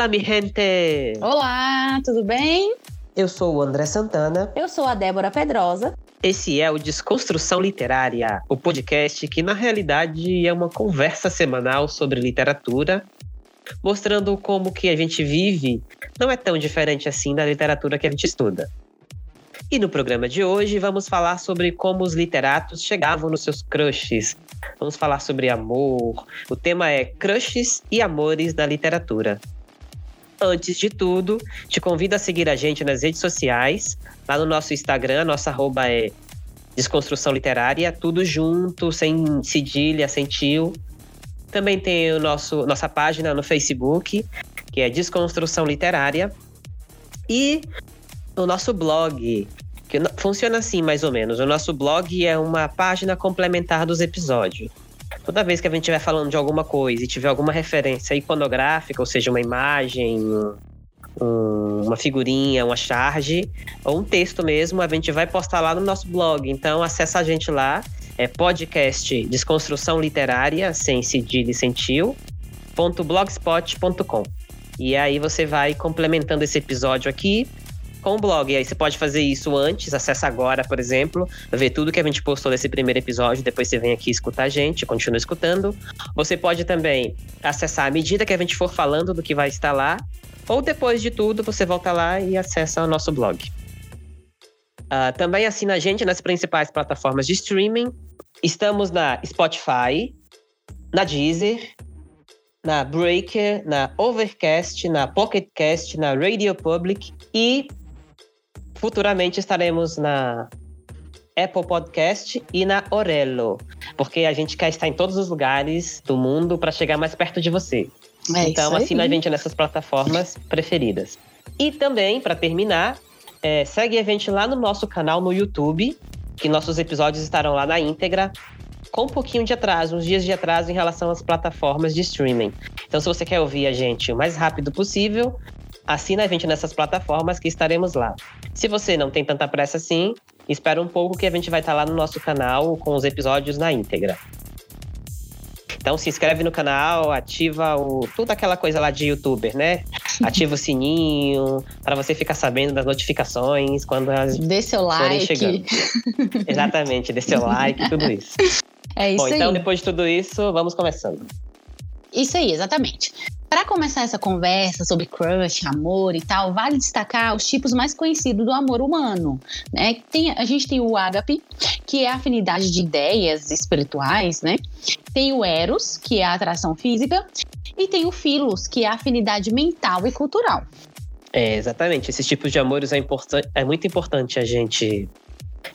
Olá, mi gente! Olá, tudo bem? Eu sou o André Santana. Eu sou a Débora Pedrosa. Esse é o Desconstrução Literária, o podcast que na realidade é uma conversa semanal sobre literatura, mostrando como que a gente vive não é tão diferente assim da literatura que a gente estuda. E no programa de hoje vamos falar sobre como os literatos chegavam nos seus crushes. Vamos falar sobre amor. O tema é crushes e amores da literatura. Antes de tudo, te convido a seguir a gente nas redes sociais. Lá no nosso Instagram, nossa arroba é Desconstrução Literária, tudo junto, sem cedilha, sem tio. Também tem o nosso, nossa página no Facebook, que é Desconstrução Literária. E o nosso blog, que funciona assim mais ou menos. O nosso blog é uma página complementar dos episódios. Toda vez que a gente estiver falando de alguma coisa e tiver alguma referência iconográfica, ou seja, uma imagem, um, uma figurinha, uma charge, ou um texto mesmo, a gente vai postar lá no nosso blog. Então, acessa a gente lá, é podcast Desconstrução Literária, sem cedilha e sem tio, .blogspot.com. E aí você vai complementando esse episódio aqui com o blog. E aí você pode fazer isso antes, acessa agora, por exemplo, ver tudo que a gente postou nesse primeiro episódio, depois você vem aqui escutar a gente, continua escutando. Você pode também acessar à medida que a gente for falando do que vai estar lá, ou depois de tudo, você volta lá e acessa o nosso blog. Uh, também assina a gente nas principais plataformas de streaming. Estamos na Spotify, na Deezer, na Breaker, na Overcast, na Pocketcast, na Radio Public e futuramente estaremos na Apple Podcast e na Orelo, porque a gente quer estar em todos os lugares do mundo para chegar mais perto de você. É então, assina a gente nessas plataformas preferidas. E também, para terminar, é, segue a gente lá no nosso canal no YouTube, que nossos episódios estarão lá na íntegra, com um pouquinho de atraso, uns dias de atraso em relação às plataformas de streaming. Então, se você quer ouvir a gente o mais rápido possível, assina a gente nessas plataformas que estaremos lá. Se você não tem tanta pressa assim, espera um pouco que a gente vai estar lá no nosso canal com os episódios na íntegra. Então se inscreve no canal, ativa o tudo aquela coisa lá de youtuber, né? Ativa o sininho para você ficar sabendo das notificações quando elas dê seu like. chegando. Exatamente, dê seu like, tudo isso. É isso Bom, então depois de tudo isso, vamos começando. Isso aí, exatamente. Para começar essa conversa sobre crush, amor e tal, vale destacar os tipos mais conhecidos do amor humano. Né? Tem, a gente tem o ágape, que é a afinidade de ideias espirituais, né? Tem o eros, que é a atração física, e tem o filos, que é a afinidade mental e cultural. É, exatamente. Esses tipos de amores é, é muito importante a gente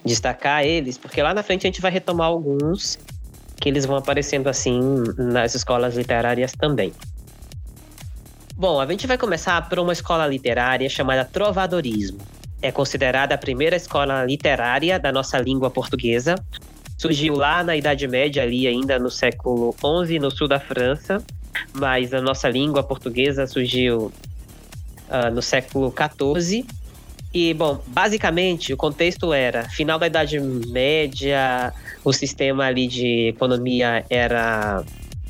destacar eles, porque lá na frente a gente vai retomar alguns que eles vão aparecendo assim nas escolas literárias também. Bom, a gente vai começar por uma escola literária chamada Trovadorismo. É considerada a primeira escola literária da nossa língua portuguesa. Surgiu lá na Idade Média, ali ainda no século XI, no sul da França, mas a nossa língua portuguesa surgiu uh, no século XIV. E, bom, basicamente o contexto era final da Idade Média, o sistema ali de economia era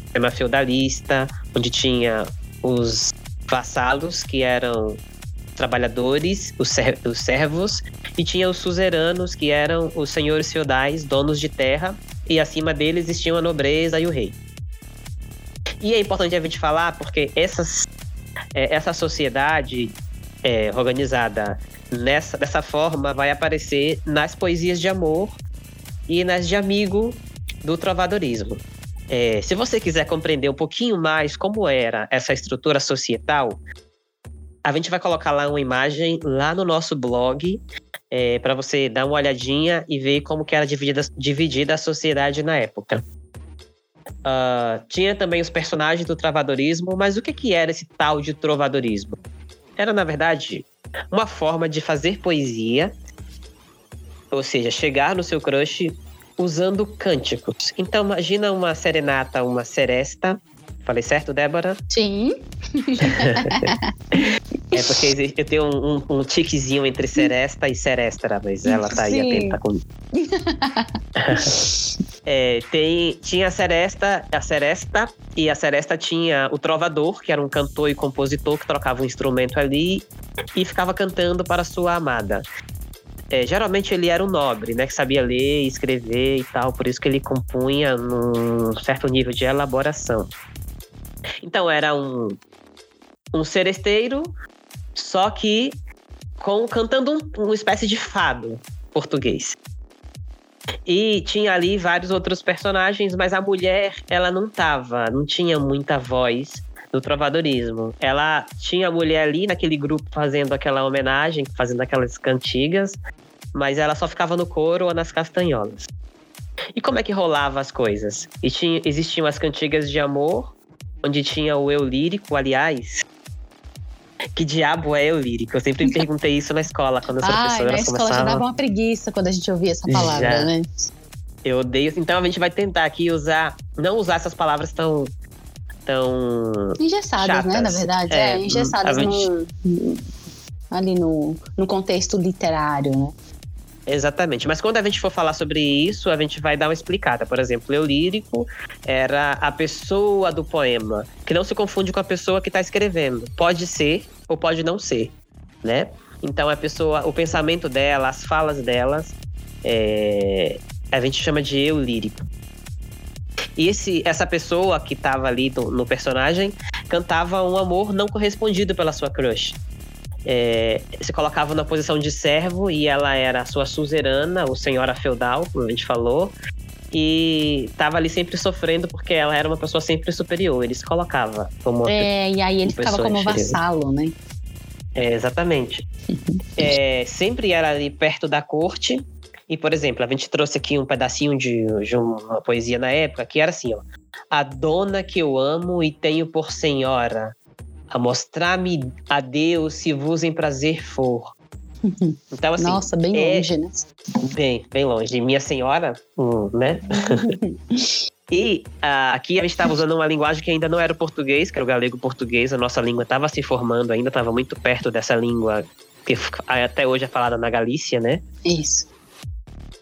sistema feudalista, onde tinha os vassalos, que eram trabalhadores, os, os servos, e tinha os suzeranos, que eram os senhores feudais, donos de terra, e acima deles existiam a nobreza e o rei. E é importante a gente falar porque essas, é, essa sociedade é, organizada nessa, dessa forma vai aparecer nas poesias de amor e nas de amigo do trovadorismo. É, se você quiser compreender um pouquinho mais como era essa estrutura societal, a gente vai colocar lá uma imagem lá no nosso blog é, para você dar uma olhadinha e ver como que era dividida, dividida a sociedade na época. Uh, tinha também os personagens do trovadorismo, mas o que, que era esse tal de trovadorismo? Era, na verdade, uma forma de fazer poesia, ou seja, chegar no seu crush usando cânticos. Então, imagina uma serenata, uma seresta. Falei certo, Débora? Sim. é porque eu tenho um, um, um, tiquezinho entre seresta e serestra, mas ela tá Sim. aí atenta comigo. É, tem, tinha a Seresta, a Seresta, e a Seresta tinha o Trovador, que era um cantor e compositor que trocava um instrumento ali e ficava cantando para sua amada. É, geralmente ele era um nobre, né, que sabia ler, escrever e tal, por isso que ele compunha num certo nível de elaboração. Então era um, um seresteiro, só que com cantando um, uma espécie de fado português. E tinha ali vários outros personagens, mas a mulher, ela não tava, não tinha muita voz no trovadorismo. Ela tinha a mulher ali naquele grupo fazendo aquela homenagem, fazendo aquelas cantigas, mas ela só ficava no coro ou nas castanholas. E como é que rolava as coisas? E tinha, existiam as cantigas de amor, onde tinha o eu lírico, aliás, que diabo é eu lírico? Eu sempre me perguntei isso na escola, quando as professoras na escola começavam. já dava uma preguiça quando a gente ouvia essa palavra, Já. né? Eu odeio. Então a gente vai tentar aqui usar. Não usar essas palavras tão. Tão. Engessadas, né? Na Chatas. verdade. É, É, engessadas gente- no, ali no, no contexto literário, né? Exatamente. Mas quando a gente for falar sobre isso, a gente vai dar uma explicada. Por exemplo, eu lírico era a pessoa do poema, que não se confunde com a pessoa que está escrevendo. Pode ser ou pode não ser, né? Então a pessoa, o pensamento dela, as falas delas, é, a gente chama de eu lírico. E esse, essa pessoa que estava ali no, no personagem cantava um amor não correspondido pela sua crush. É, se colocava na posição de servo e ela era a sua suzerana, ou senhora feudal, como a gente falou, e estava ali sempre sofrendo porque ela era uma pessoa sempre superior. Ele se colocava como É, e aí ele ficava como inferior. vassalo, né? É, exatamente. É, sempre era ali perto da corte. E, por exemplo, a gente trouxe aqui um pedacinho de, de uma poesia na época que era assim, ó. A dona que eu amo e tenho por senhora, a mostrar-me a Deus se vos em prazer for. Então, assim, Nossa, bem é- longe, né? bem, bem longe. Minha senhora, hum, né? e ah, aqui a gente estava usando uma linguagem que ainda não era o português, que era o galego português. A nossa língua estava se formando ainda, estava muito perto dessa língua que até hoje é falada na Galícia, né? Isso.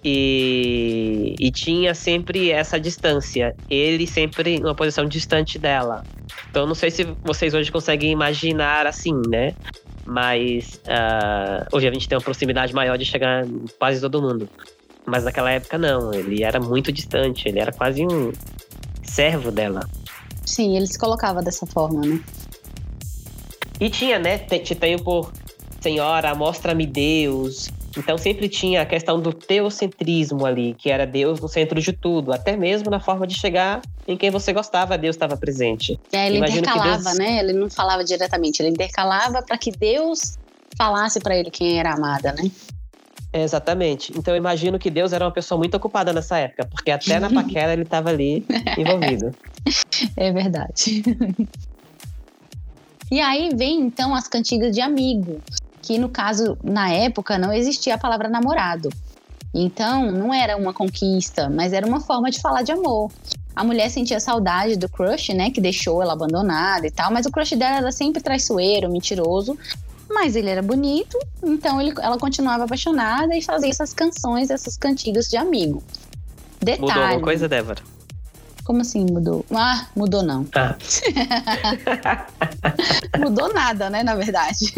E, e tinha sempre essa distância. Ele sempre numa posição distante dela. Então não sei se vocês hoje conseguem imaginar assim, né? Mas ah, hoje a gente tem uma proximidade maior de chegar quase todo mundo. Mas naquela época não, ele era muito distante, ele era quase um servo dela. Sim, ele se colocava dessa forma, né? E tinha, né? Te, te tenho por senhora, mostra-me Deus. Então sempre tinha a questão do teocentrismo ali, que era Deus no centro de tudo, até mesmo na forma de chegar em quem você gostava, Deus estava presente. É, ele Imagino intercalava, Deus- né? Ele não falava diretamente, ele intercalava para que Deus falasse para ele quem era amada, né? É, exatamente. Então eu imagino que Deus era uma pessoa muito ocupada nessa época, porque até na paquera ele estava ali envolvido. É verdade. e aí vem então as cantigas de amigo, que no caso, na época, não existia a palavra namorado. Então, não era uma conquista, mas era uma forma de falar de amor. A mulher sentia saudade do crush, né, que deixou ela abandonada e tal, mas o crush dela era sempre traiçoeiro, mentiroso. Mas ele era bonito, então ele- ela continuava apaixonada e fazia essas canções, essas cantigas de amigo. Detalhe. Mudou alguma coisa, Débora? Como assim mudou? Ah, mudou não. Ah. Mudou nada, né, na verdade.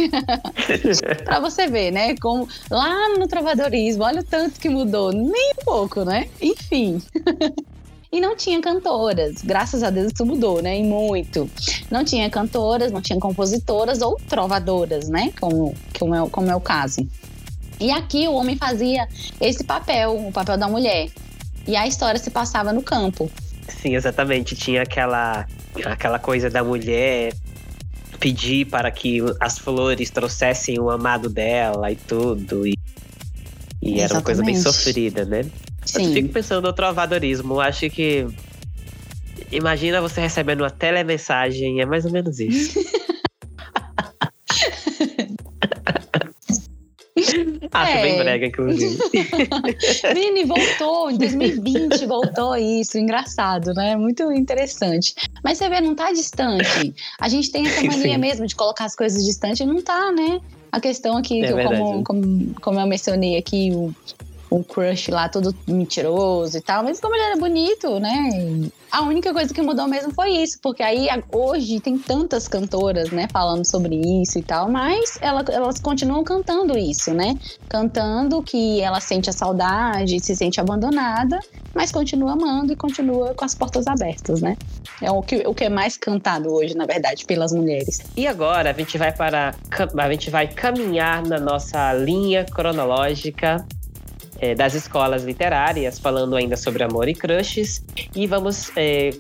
pra você ver, né, como lá no trovadorismo, olha o tanto que mudou, nem um pouco, né? Enfim. E não tinha cantoras, graças a Deus isso mudou, né? E muito. Não tinha cantoras, não tinha compositoras ou trovadoras, né? Como, como, é, como é o caso. E aqui o homem fazia esse papel, o papel da mulher. E a história se passava no campo. Sim, exatamente. Tinha aquela, aquela coisa da mulher pedir para que as flores trouxessem o amado dela e tudo. E, e era uma coisa bem sofrida, né? Eu Sim. fico pensando no trovadorismo. Acho que. Imagina você recebendo uma telemensagem, é mais ou menos isso. Acho É. bem brega, inclusive. Vini, voltou, em 2020 voltou isso, engraçado, né? Muito interessante. Mas você vê, não tá distante. A gente tem essa mania Sim. mesmo de colocar as coisas distantes, não tá, né? A questão aqui, É que eu- como, como, como eu mencionei aqui, o, um crush lá todo mentiroso e tal, mas como ele era bonito, né? A única coisa que mudou mesmo foi isso, porque aí hoje tem tantas cantoras, né, falando sobre isso e tal, mas ela, elas continuam cantando isso, né? Cantando que ela sente a saudade, se sente abandonada, mas continua amando e continua com as portas abertas, né? É o que, o que é mais cantado hoje, na verdade, pelas mulheres. E agora a gente vai para a gente vai caminhar na nossa linha cronológica é, das escolas literárias, falando ainda sobre amor e crushes, e vamos é,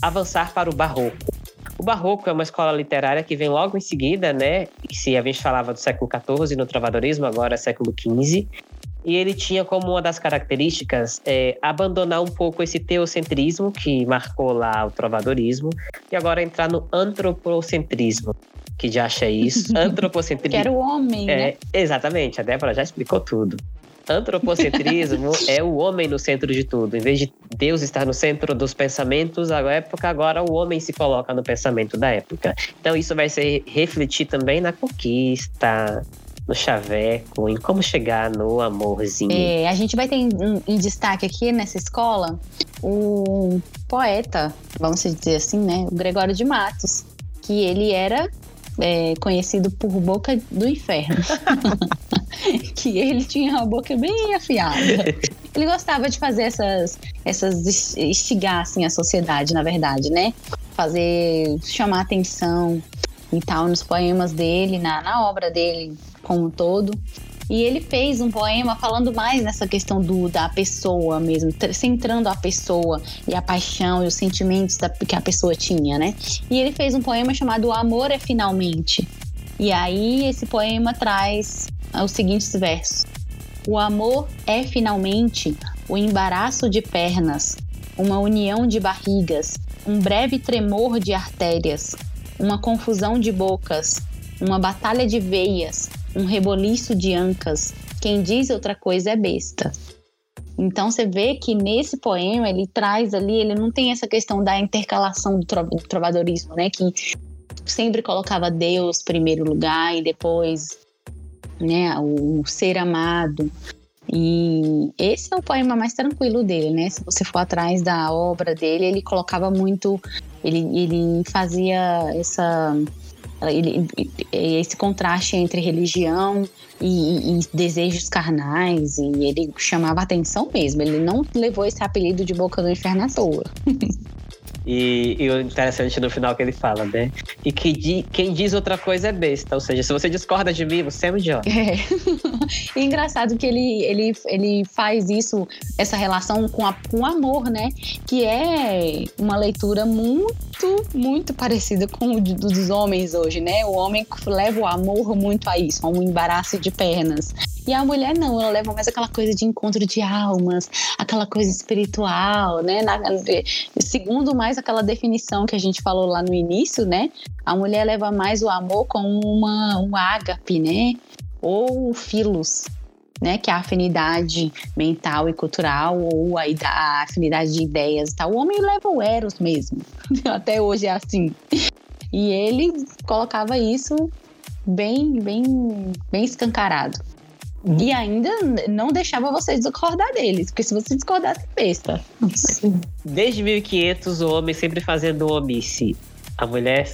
avançar para o barroco. O barroco é uma escola literária que vem logo em seguida, né? Se a gente falava do século XIV no trovadorismo, agora é século XV. E ele tinha como uma das características é, abandonar um pouco esse teocentrismo que marcou lá o trovadorismo e agora entrar no antropocentrismo, que já acha isso. Antropocentrismo. que era o homem, é, né? Exatamente, a Débora já explicou tudo. Antropocentrismo é o homem no centro de tudo. Em vez de Deus estar no centro dos pensamentos da época, agora o homem se coloca no pensamento da época. Então isso vai se refletir também na conquista, no chaveco, em como chegar no amorzinho. É, a gente vai ter em, em, destaque aqui nessa escola o poeta, vamos dizer assim, né? O Gregório de Matos, que ele era é, conhecido por Boca do Inferno. que ele tinha uma boca bem afiada. Ele gostava de fazer essas, essas instigar assim, a sociedade, na verdade, né? Fazer, chamar atenção e tal nos poemas dele, na, na obra dele como um todo. E ele fez um poema falando mais nessa questão do, da pessoa mesmo, centrando a pessoa e a paixão e os sentimentos da, que a pessoa tinha, né? E ele fez um poema chamado O Amor é Finalmente. E aí esse poema traz os seguintes versos: O amor é finalmente o embaraço de pernas, uma união de barrigas, um breve tremor de artérias, uma confusão de bocas, uma batalha de veias, um reboliço de ancas. Quem diz outra coisa é besta. Então você vê que nesse poema ele traz ali, ele não tem essa questão da intercalação do trovadorismo, né? Que sempre colocava Deus primeiro lugar e depois né, o ser amado. E esse é o poema mais tranquilo dele, né? Se você for atrás da obra dele, ele colocava muito, ele, ele fazia essa ele, esse contraste entre religião e, e, desejos carnais, e ele chamava atenção mesmo. Ele não levou esse apelido de Boca do Inferno à toa. E, e, o interessante no final que ele fala, né? E que di, quem diz outra coisa é besta. Ou seja, se você discorda de mim, você é um idiota. É. e engraçado que ele, ele, ele faz isso, essa relação com, a, com amor, né? Que é uma leitura muito, muito parecida com o dos homens hoje, né? O homem leva o amor muito a isso, a um embaraço de pernas. E a mulher não, ela leva mais aquela coisa de encontro de almas, aquela coisa espiritual, né? Na, segundo mais aquela definição que a gente falou lá no início, né? A mulher leva mais o amor como uma, um ágape, né? Ou o filos, né, que é a afinidade mental e cultural, ou a, a, afinidade de ideias e tal. O homem leva o Eros mesmo. Até hoje é assim. E ele colocava isso bem, bem, bem escancarado. E ainda não deixava você discordar deles, porque se você discordasse, besta. Desde 1500, o homem sempre fazendo o omisse. A mulher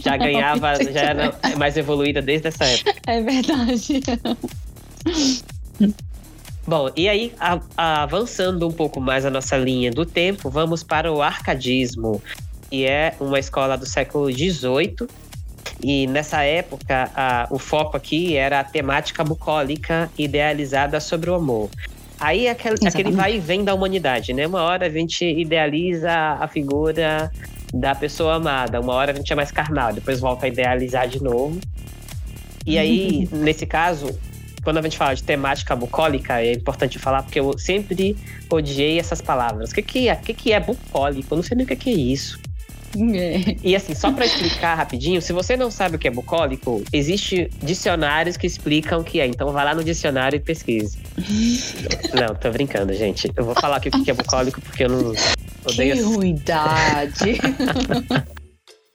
já ganhava, já era mais evoluída desde essa época. É verdade. Bom, e aí, a, a, avançando um pouco mais a nossa linha do tempo, vamos para o arcadismo, que é uma escola do século XVIII, e nessa época, a, o foco aqui era a temática bucólica idealizada sobre o amor. Aí aquele, aquele vai e vem da humanidade, né? Uma hora a gente idealiza a figura da pessoa amada, uma hora a gente é mais carnal, depois volta a idealizar de novo. E aí, nesse caso, quando a gente fala de temática bucólica, é importante falar porque eu sempre odiei essas palavras. O que, que é? O que, que é bucólico? Eu não sei nem o que, que é isso. É. E assim, só para explicar rapidinho, se você não sabe o que é bucólico, existe dicionários que explicam o que é. Então vai lá no dicionário e pesquise. não, tô brincando, gente. Eu vou falar aqui o que é bucólico porque eu não odeio. Que ruidade!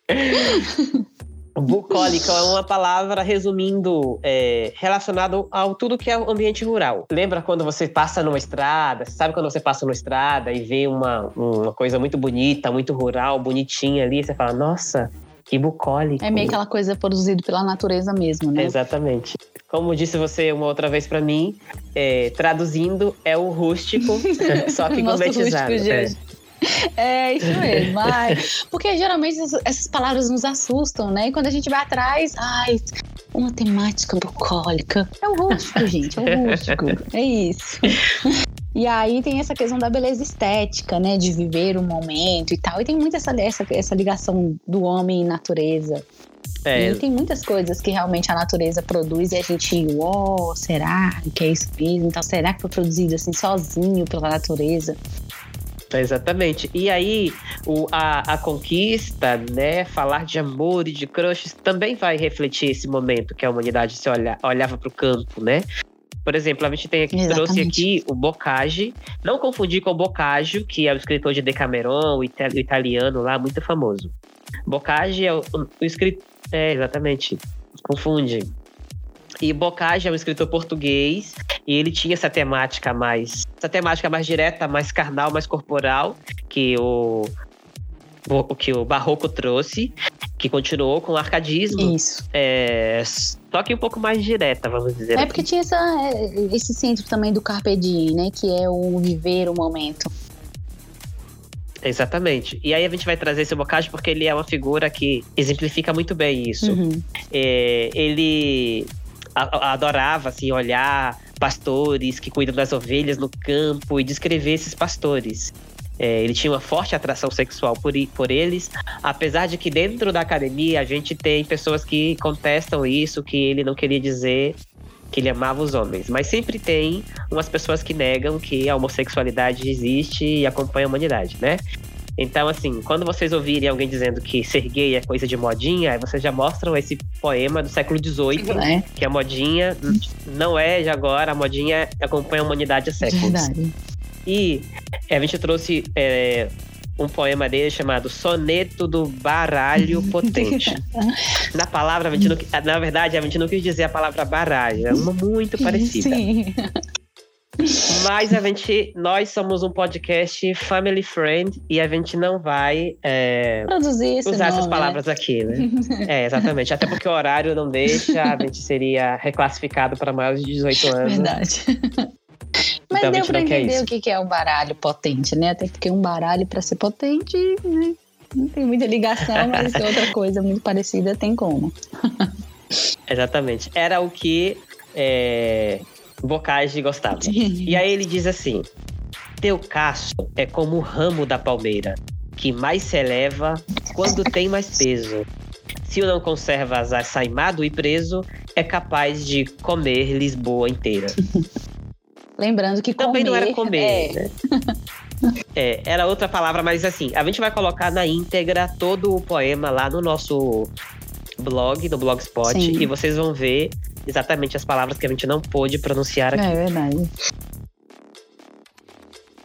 Bucólica é uma palavra resumindo é, relacionado ao tudo que é o ambiente rural. Lembra quando você passa numa estrada? Sabe quando você passa numa estrada e vê uma, uma coisa muito bonita, muito rural, bonitinha ali? Você fala, nossa, que bucólico. É meio aquela coisa produzida pela natureza mesmo, né? Exatamente. Como disse você uma outra vez para mim, é, traduzindo é o rústico, só que gourmetizado. É. É isso mesmo. Ai, porque geralmente essas palavras nos assustam, né? E quando a gente vai atrás, ai, uma temática bucólica. É o rústico, gente, é o rústico. É isso. E aí tem essa questão da beleza estética, né? De viver o momento e tal. E tem muito essa, essa, essa ligação do homem e natureza. É. E tem muitas coisas que realmente a natureza produz e a gente, uou, será que é isso mesmo? Então, será que foi produzido assim sozinho pela natureza? Exatamente. E aí, o, a, a conquista, né? Falar de amor e de crushes também vai refletir esse momento que a humanidade se olha, olhava para o campo, né? Por exemplo, a gente tem aqui, trouxe aqui o Boccagi. Não confundir com o Boccaccio, que é o escritor de Decameron, o, italiano lá, muito famoso. Boccagi é o, o escritor. É, exatamente. Confunde. E Boccagi é um escritor português e ele tinha essa temática mais, essa temática mais direta, mais carnal, mais corporal que o o que o barroco trouxe, que continuou com o arcadismo. Isso. É, só que um pouco mais direta, vamos dizer. É assim. porque tinha essa, é, esse centro também do Carpe Diem, né? Que é o viver o momento. Exatamente. E aí a gente vai trazer esse Bocage porque ele é uma figura que exemplifica muito bem isso. Uhum. É, ele adorava assim olhar pastores que cuidam das ovelhas no campo e descrever esses pastores. É, ele tinha uma forte atração sexual por, por eles, apesar de que dentro da academia a gente tem pessoas que contestam isso, que ele não queria dizer que ele amava os homens. Mas sempre tem umas pessoas que negam que a homossexualidade existe e acompanha a humanidade, né? Então, assim, quando vocês ouvirem alguém dizendo que ser gay é coisa de modinha, aí vocês já mostram esse poema do século XVIII, é. que a modinha não é de agora, a modinha acompanha a humanidade há séculos. Verdade. E a gente trouxe é, um poema dele chamado Soneto do Baralho Potente. na palavra, a gente não, na verdade, a gente não quis dizer a palavra baralho, é uma muito parecida. Sim. Mas a gente, nós somos um podcast family friend e a gente não vai é, usar essas palavras né? aqui, né? é, exatamente. Até porque o horário não deixa, a gente seria reclassificado para maiores de 18 anos. Verdade. Mas então, deu pra entender o que é um baralho potente, né? Até porque um baralho, para ser potente, né? não tem muita ligação, mas outra coisa muito parecida tem como. Exatamente. Era o que é, Bocage gostava. e aí ele diz assim: Teu cacho é como o ramo da palmeira, que mais se eleva quando tem mais peso. Se o não conservas assaimado e preso, é capaz de comer Lisboa inteira. Lembrando que Também comer, não era comer, é. né? é, era outra palavra, mas assim, a gente vai colocar na íntegra todo o poema lá no nosso blog, no Blogspot, Sim. e vocês vão ver exatamente as palavras que a gente não pôde pronunciar aqui. É verdade.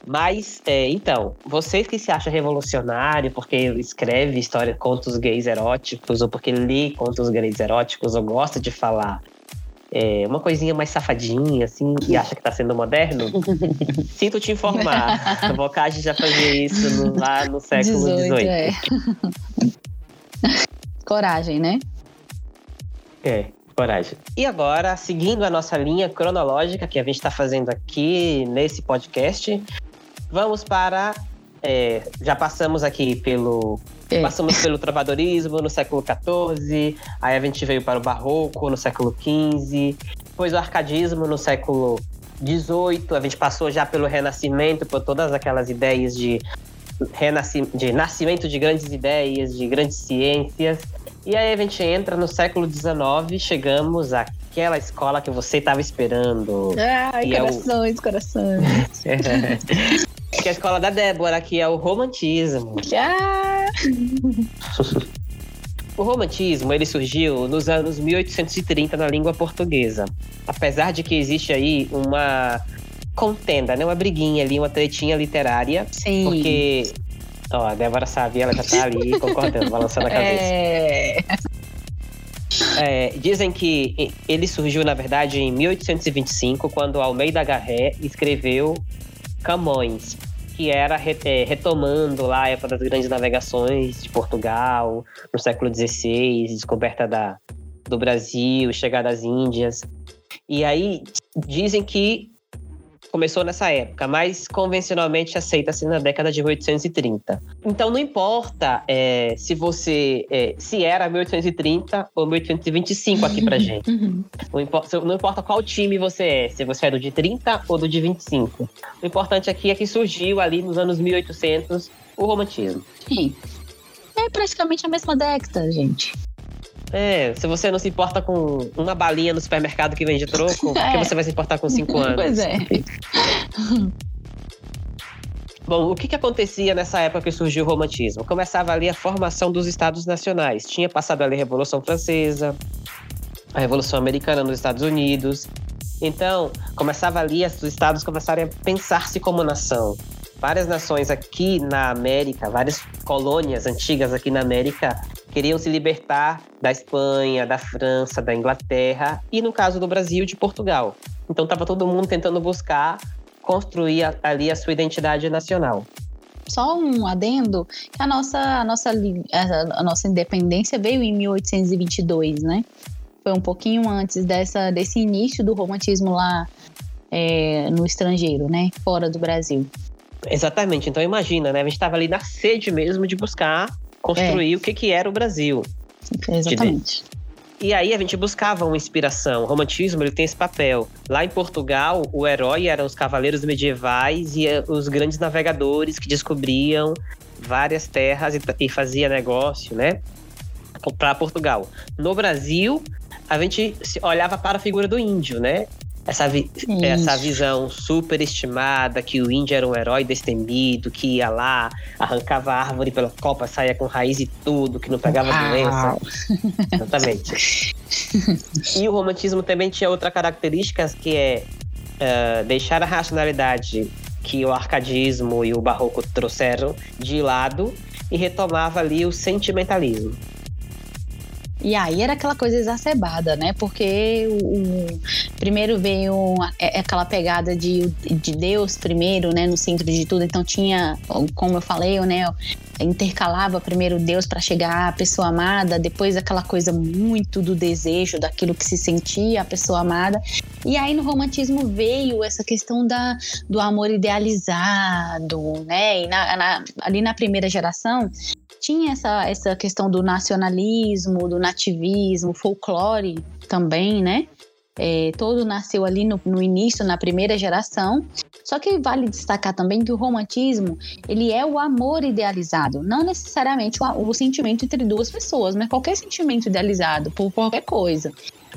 Mas, é, então, vocês que se acham revolucionário porque escreve história, contos gays eróticos, ou porque lê contos gays eróticos, ou gosta de falar é, uma coisinha mais safadinha, assim, e acha que tá sendo moderno, sinto te informar. A Bocage já fazia isso no, lá no século XVIII. É. Coragem, né? É, coragem. E agora, seguindo a nossa linha cronológica que a gente está fazendo aqui nesse podcast, vamos para. É, já passamos aqui pelo é. Passamos pelo trovadorismo no século XIV, aí a gente veio para o barroco no século XV, depois o arcadismo no século XVIII, a gente passou já pelo renascimento, por todas aquelas ideias de, de nascimento de grandes ideias, de grandes ciências. E aí a gente entra no século XIX, chegamos àquela escola que você estava esperando. Ai, corações, é o... corações. que é a escola da Débora, que é o romantismo. Ah! O romantismo ele surgiu nos anos 1830 na língua portuguesa. Apesar de que existe aí uma contenda, né? Uma briguinha ali, uma tretinha literária. Sim. Porque Ó, a Débora sabe, ela já tá ali concordando, balançando a cabeça. É... É, dizem que ele surgiu, na verdade, em 1825, quando Almeida Garré escreveu Camões, que era é, retomando lá a época das grandes navegações de Portugal, no século XVI, descoberta da, do Brasil, chegada às Índias. E aí dizem que começou nessa época, mas convencionalmente aceita-se na década de 1830. Então não importa é, se você é, se era 1830 ou 1825 aqui pra gente. Uhum. Não, importa, não importa qual time você é, se você é do de 30 ou do de 25. O importante aqui é que surgiu ali nos anos 1800 o romantismo. Sim. É praticamente a mesma década, gente. É, se você não se importa com uma balinha no supermercado que vende troco, por que você vai se importar com cinco anos? Pois é. Bom, o que, que acontecia nessa época que surgiu o romantismo? Começava ali a formação dos estados nacionais. Tinha passado ali a Revolução Francesa, a Revolução Americana nos Estados Unidos. Então, começava ali, os estados começarem a pensar-se como nação. Várias nações aqui na América, várias colônias antigas aqui na América, queriam se libertar da Espanha, da França, da Inglaterra e, no caso do Brasil, de Portugal. Então estava todo mundo tentando buscar construir ali a sua identidade nacional. Só um adendo, que a nossa, a nossa, a nossa independência veio em 1822, né? Foi um pouquinho antes dessa, desse início do romantismo lá é, no estrangeiro, né? Fora do Brasil. Exatamente. Então imagina, né? A gente estava ali na sede mesmo de buscar construir é. o que, que era o Brasil. Exatamente. E aí a gente buscava uma inspiração. O romantismo ele tem esse papel. Lá em Portugal, o herói eram os cavaleiros medievais e eh, os grandes navegadores que descobriam várias terras e, e fazia negócio, né? Para Portugal. No Brasil, a gente olhava para a figura do índio, né? Essa, vi essa visão super estimada que o índio era um herói destemido, que ia lá, arrancava a árvore pela copa, saía com raiz e tudo, que não pegava Uau. doença. Exatamente. e o romantismo também tinha outra característica que é uh, deixar a racionalidade que o arcadismo e o barroco trouxeram de lado e retomava ali o sentimentalismo. E aí era aquela coisa exacerbada, né? Porque o, o primeiro veio é, é aquela pegada de, de Deus primeiro, né? No centro de tudo. Então tinha, como eu falei, né? intercalava primeiro Deus para chegar à pessoa amada, depois aquela coisa muito do desejo, daquilo que se sentia a pessoa amada. E aí no romantismo veio essa questão da, do amor idealizado, né? E na, na, ali na primeira geração tinha essa, essa questão do nacionalismo, do nativismo, folclore também, né? É, todo nasceu ali no, no, início, na primeira geração. Só que vale destacar também que o romantismo ele é o amor idealizado, não necessariamente o, o sentimento entre duas pessoas, mas qualquer sentimento idealizado por qualquer coisa.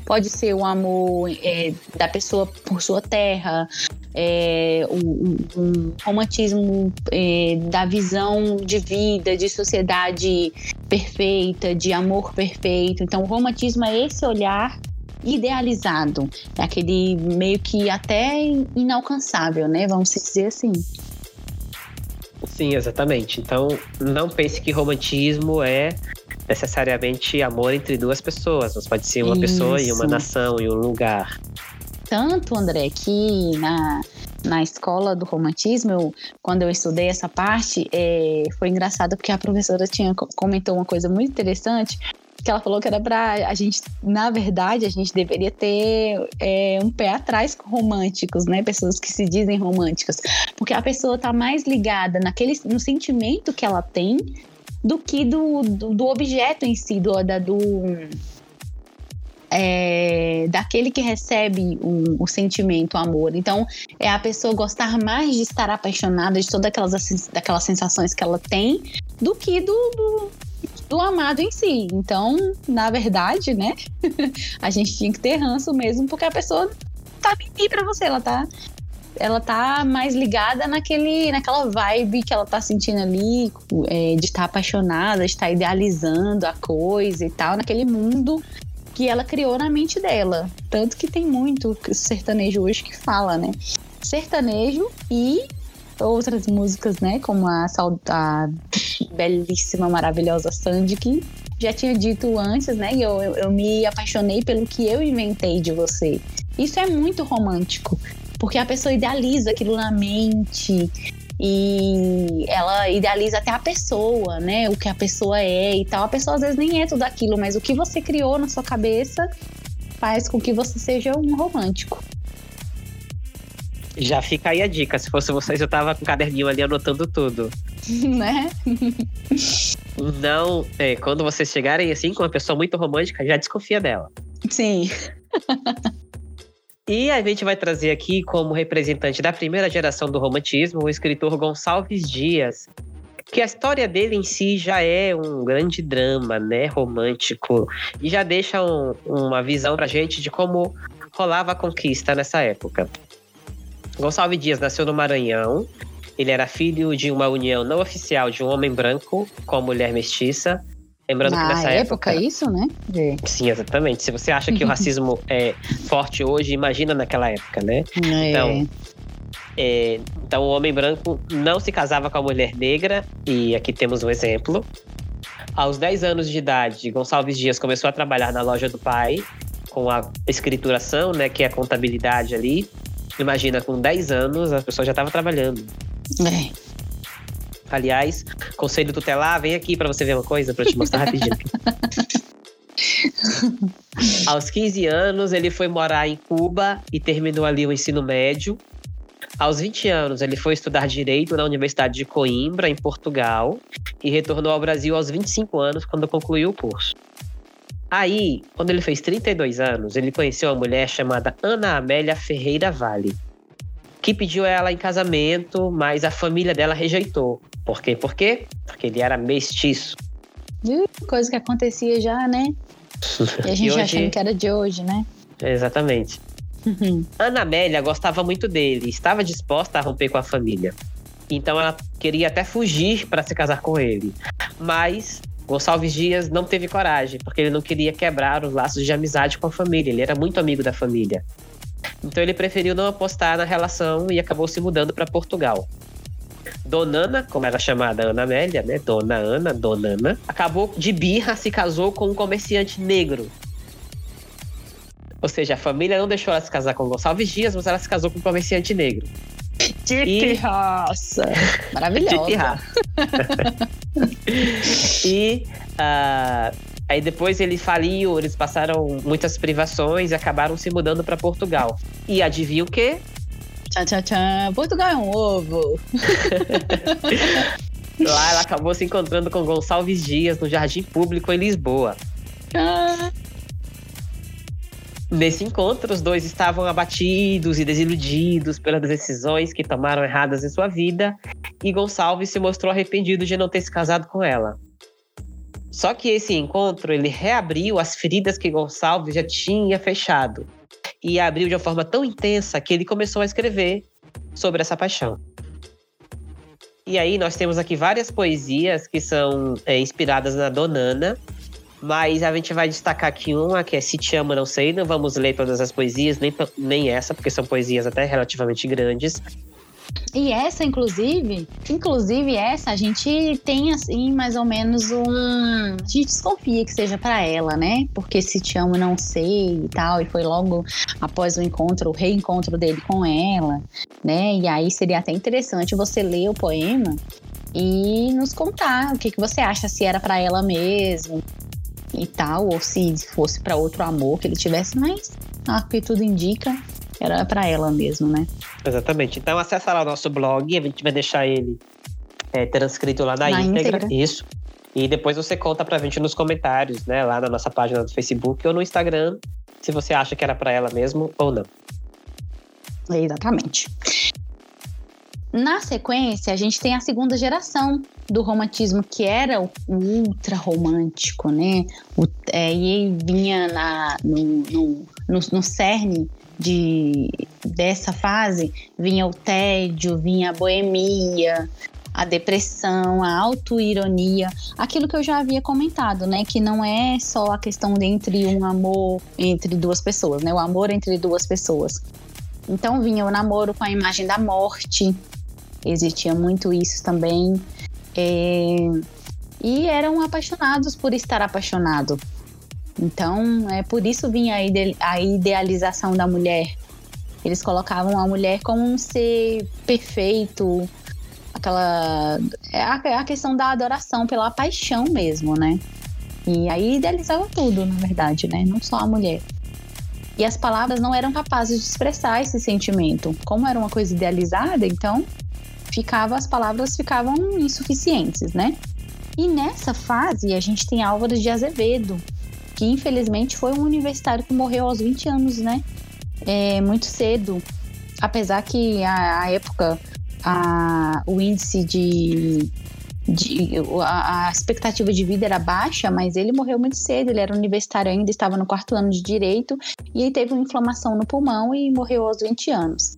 Pode ser o amor é, da pessoa por sua terra, é, um, um, romantismo é, da visão de vida, de sociedade perfeita, de amor perfeito. Então, o romantismo é esse olhar idealizado, é aquele meio que até inalcançável, né? Vamos dizer assim. Sim, exatamente. Então, não pense que romantismo é necessariamente amor entre duas pessoas, mas pode ser uma Isso. pessoa e uma nação e um lugar. Tanto, André, que na, na escola do romantismo, eu, quando eu estudei essa parte, é, foi engraçado porque a professora tinha comentou uma coisa muito interessante, que ela falou que era para a gente, na verdade, a gente deveria ter é, um pé atrás com românticos, né? Pessoas que se dizem românticas, porque a pessoa tá mais ligada naquele, no sentimento que ela tem do que do, do, do objeto em si, do, da, do é, daquele que recebe o, o, sentimento, o amor. Então, é a pessoa gostar mais de estar apaixonada de todas aquelas, daquelas sensações que ela tem do que do, do, do amado em si. Então, na verdade, né, a gente tinha que ter ranço mesmo, porque a pessoa tá mimimi pra você, ela tá ela tá mais ligada naquele, naquela vibe que ela tá sentindo ali, é, de estar tá apaixonada, de estar tá idealizando a coisa e tal, naquele mundo que ela criou na mente dela. Tanto que tem muito sertanejo hoje que fala, né? Sertanejo e outras músicas, né? Como a, a belíssima, maravilhosa Sandy, que já tinha dito antes, né? Eu, eu, eu me apaixonei pelo que eu inventei de você. Isso é muito romântico, porque a pessoa idealiza aquilo na mente e ela idealiza até a pessoa, né? O que a pessoa é e tal. A pessoa às vezes nem é tudo aquilo, mas o que você criou na sua cabeça faz com que você seja um romântico. Já fica aí a dica. Se fosse vocês, eu tava com o caderninho ali anotando tudo. né? Não, é, quando vocês chegarem assim com uma pessoa muito romântica, já desconfia dela. Sim. E a gente vai trazer aqui como representante da primeira geração do romantismo o escritor Gonçalves Dias, que a história dele em si já é um grande drama, né, romântico, e já deixa um, uma visão pra gente de como rolava a conquista nessa época. Gonçalves Dias nasceu no Maranhão. Ele era filho de uma união não oficial de um homem branco com uma mulher mestiça. Lembrando Na que nessa época, época. isso, né? De... Sim, exatamente. Se você acha que o racismo é forte hoje, imagina naquela época, né? É. Então, é, então, o homem branco não se casava com a mulher negra, e aqui temos um exemplo. Aos 10 anos de idade, Gonçalves Dias começou a trabalhar na loja do pai, com a escrituração, né, que é a contabilidade ali. Imagina, com 10 anos, a pessoa já estava trabalhando. É. Aliás, conselho tutelar, vem aqui para você ver uma coisa, para te mostrar rapidinho. Aos 15 anos, ele foi morar em Cuba e terminou ali o ensino médio. Aos 20 anos, ele foi estudar direito na Universidade de Coimbra, em Portugal, e retornou ao Brasil aos 25 anos, quando concluiu o curso. Aí, quando ele fez 32 anos, ele conheceu uma mulher chamada Ana Amélia Ferreira Vale, que pediu ela em casamento, mas a família dela rejeitou. Por quê? Por quê? Porque ele era mestiço. Coisa que acontecia já, né? E a gente E hoje- achando que era de hoje, né? Exatamente. Ana Amélia gostava muito dele, estava disposta a romper com a família. Então ela queria até fugir para se casar com ele. Mas Gonçalves Dias não teve coragem, porque ele não queria quebrar os laços de amizade com a família. Ele era muito amigo da família. Então ele preferiu não apostar na relação e acabou se mudando para Portugal. Dona Ana, como era chamada Ana Amélia, né? Dona Ana, Dona Ana, acabou de birra, se casou com um comerciante negro. Ou seja, a família não deixou ela se casar com Gonçalves Dias, mas ela se casou com um comerciante negro. De E- pirraça! Maravilhosa. De pirrar. e ah, aí depois ele faliu, eles passaram muitas privações e acabaram se mudando para Portugal. E adivinha o quê? Tchau, tchau, tchau. Portugal é um ovo. Lá ela acabou se encontrando com Gonçalves Dias no Jardim Público em Lisboa. Ah, Nesse encontro, os dois estavam abatidos e desiludidos pelas decisões que tomaram erradas em sua vida, e Gonçalves se mostrou arrependido de não ter se casado com ela. Só que esse encontro ele reabriu as feridas que Gonçalves já tinha fechado, e abriu de uma forma tão intensa que ele começou a escrever sobre essa paixão. E aí nós temos aqui várias poesias que são é, inspiradas na Donana, mas a gente vai destacar aqui uma que é Se Te Amo Não Sei. Não vamos ler todas as poesias, nem, nem essa, porque são poesias até relativamente grandes. E essa, inclusive, inclusive essa, a gente tem assim mais ou menos um. A gente desconfia que seja pra ela, né? Porque se te amo, não sei e tal. E foi logo após o encontro, o reencontro dele com ela, né? E aí seria até interessante você ler o poema e nos contar o que, que você acha, se era pra ela mesmo e tal, ou se fosse pra outro amor que ele tivesse, mas o que tudo indica era pra ela mesmo, né? Exatamente. Então acessa lá o nosso blog, a gente vai deixar ele é, transcrito lá na, Na íntegra. íntegra. Isso. E depois você conta pra gente nos comentários, né? Lá na nossa página do Facebook ou no Instagram, se você acha que era pra ela mesmo ou não. Exatamente. Na sequência, a gente tem a segunda geração do romantismo, que era o ultra romântico, né? O, é, e vinha na, no, no, no, no cerne de, dessa fase, vinha o tédio, vinha a boemia, a depressão, a autoironia, aquilo que eu já havia comentado, né? Que não é só a questão de entre um amor entre duas pessoas, né? O amor entre duas pessoas. Então vinha o namoro com a imagem da morte, existia muito isso também. É, e eram apaixonados por estar apaixonado. Então, é por isso vinha a, ide a idealização da mulher. Eles colocavam a mulher como um ser perfeito, aquela é a, é a questão da adoração pela paixão mesmo, né? E aí idealizavam tudo, na verdade, né? Não só a mulher. E as palavras não eram capazes de expressar esse sentimento. Como era uma coisa idealizada, então ficava as palavras ficavam insuficientes, né? E nessa fase a gente tem Álvaro de Azevedo, que infelizmente foi um universitário que morreu aos 20 anos, né? É, muito cedo. Apesar que a, a época a, o índice de, de a, a, expectativa de vida era baixa, mas ele morreu muito cedo. Ele era universitário ainda, estava no quarto ano de direito e ele teve uma inflamação no pulmão e morreu aos 20 anos.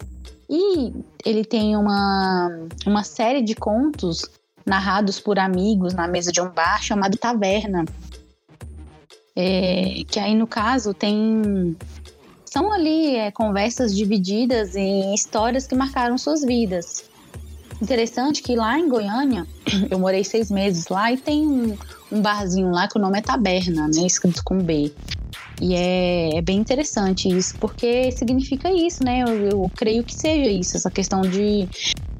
E ele tem uma, uma série de contos narrados por amigos na mesa de um bar chamado Taverna. É, que aí no caso tem são ali é, conversas divididas em histórias que marcaram suas vidas. Interessante que lá em Goiânia, eu morei seis meses lá e tem um, um barzinho lá que o nome é Taberna, né? Escrito com B. E é, é, bem interessante isso, porque significa isso, né? Eu, eu creio que seja isso, essa questão de,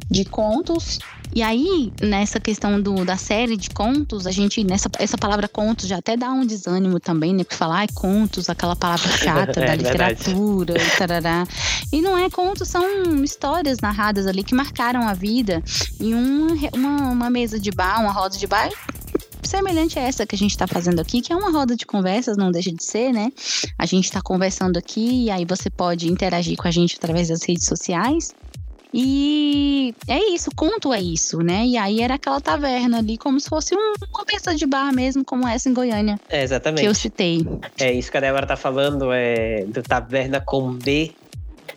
de contos e aí, nessa questão do, da série de contos, a gente, nessa essa palavra contos já até dá um desânimo também, né? Porque falar, ai, contos, aquela palavra chata é, da literatura e tarará. E não é contos, são histórias narradas ali que marcaram a vida em um, uma, uma mesa de bar, uma roda de bar semelhante a essa que a gente está fazendo aqui, que é uma roda de conversas, não deixa de ser, né? A gente está conversando aqui e aí você pode interagir com a gente através das redes sociais. E é isso, conto é isso, né? E aí era aquela taverna ali, como se fosse um, uma mesa de bar mesmo, como essa em Goiânia. É, exatamente. Que eu citei. É isso que a Débora tá falando, é do taverna com B.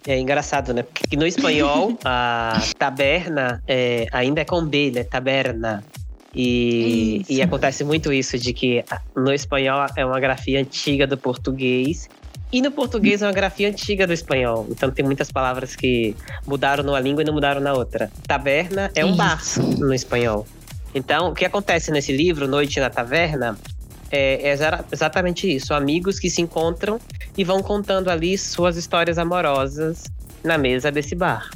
É engraçado, né? Porque no espanhol, a taberna é, ainda é com B, né? Taberna. E, e, acontece muito isso, de que no espanhol é uma grafia antiga do português e no português é uma grafia antiga do espanhol. Então tem muitas palavras que mudaram numa língua e não mudaram na outra. Taberna é um bar no espanhol. Então, o que acontece nesse livro, Noite na Taverna, é, é exatamente isso. Amigos que se encontram e vão contando ali suas histórias amorosas na mesa desse bar.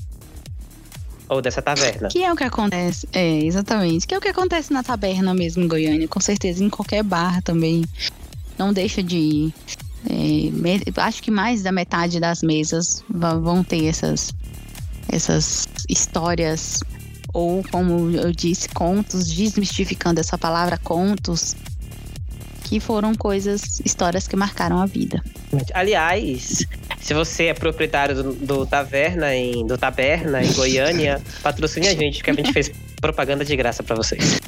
Ou dessa taverna. Que é o que acontece. É, exatamente. Que é o que acontece na taberna mesmo em Goiânia. Com certeza, em qualquer bar também. Não deixa de é, acho que mais da metade das mesas vão ter essas, essas histórias, ou como eu disse, contos, desmistificando essa palavra contos, que foram coisas, histórias que marcaram a vida. Aliás, se você é proprietário do, do Taverna em, do Taberna em Goiânia, patrocine a gente, que a gente fez propaganda de graça para vocês.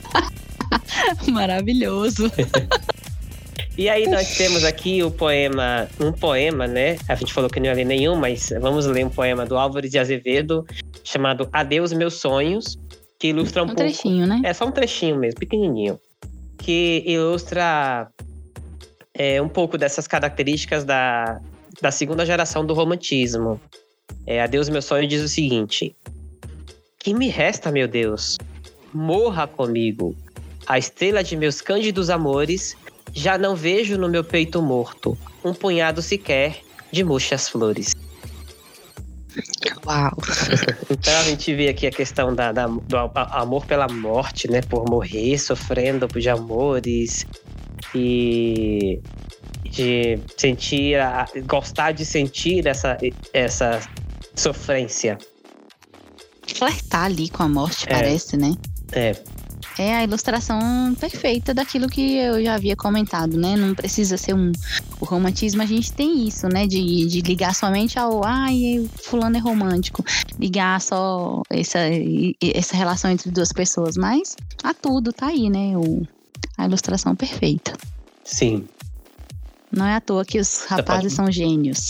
Maravilhoso. E aí nós temos aqui o poema, um poema, né? A gente falou que não ia ler nenhum, mas vamos ler um poema do Álvares de Azevedo, chamado Adeus Meus Sonhos, que ilustra um, um pouco... trechinho, né? É só um trechinho mesmo, pequenininho. Que ilustra é, um pouco dessas características da, da segunda geração do romantismo. É, Adeus Meu Sonho diz o seguinte: Que me resta, meu Deus? Morra comigo, a estrela de meus cândidos amores já não vejo no meu peito morto um punhado sequer de murchas flores. Uau! então a gente vê aqui a questão da, da, do amor pela morte, né? Por morrer, sofrendo de amores e de sentir, gostar de sentir essa, essa sofrência. Flertar ali com a morte, é, parece, né? É, é a ilustração perfeita daquilo que eu já havia comentado, né? Não precisa ser um. O romantismo a gente tem isso, né? De, de ligar somente ao. Ai, fulano é romântico. Ligar só essa, essa relação entre duas pessoas. Mas a tudo tá aí, né? O, a ilustração perfeita. Sim. Não é à toa que os rapazes são gênios.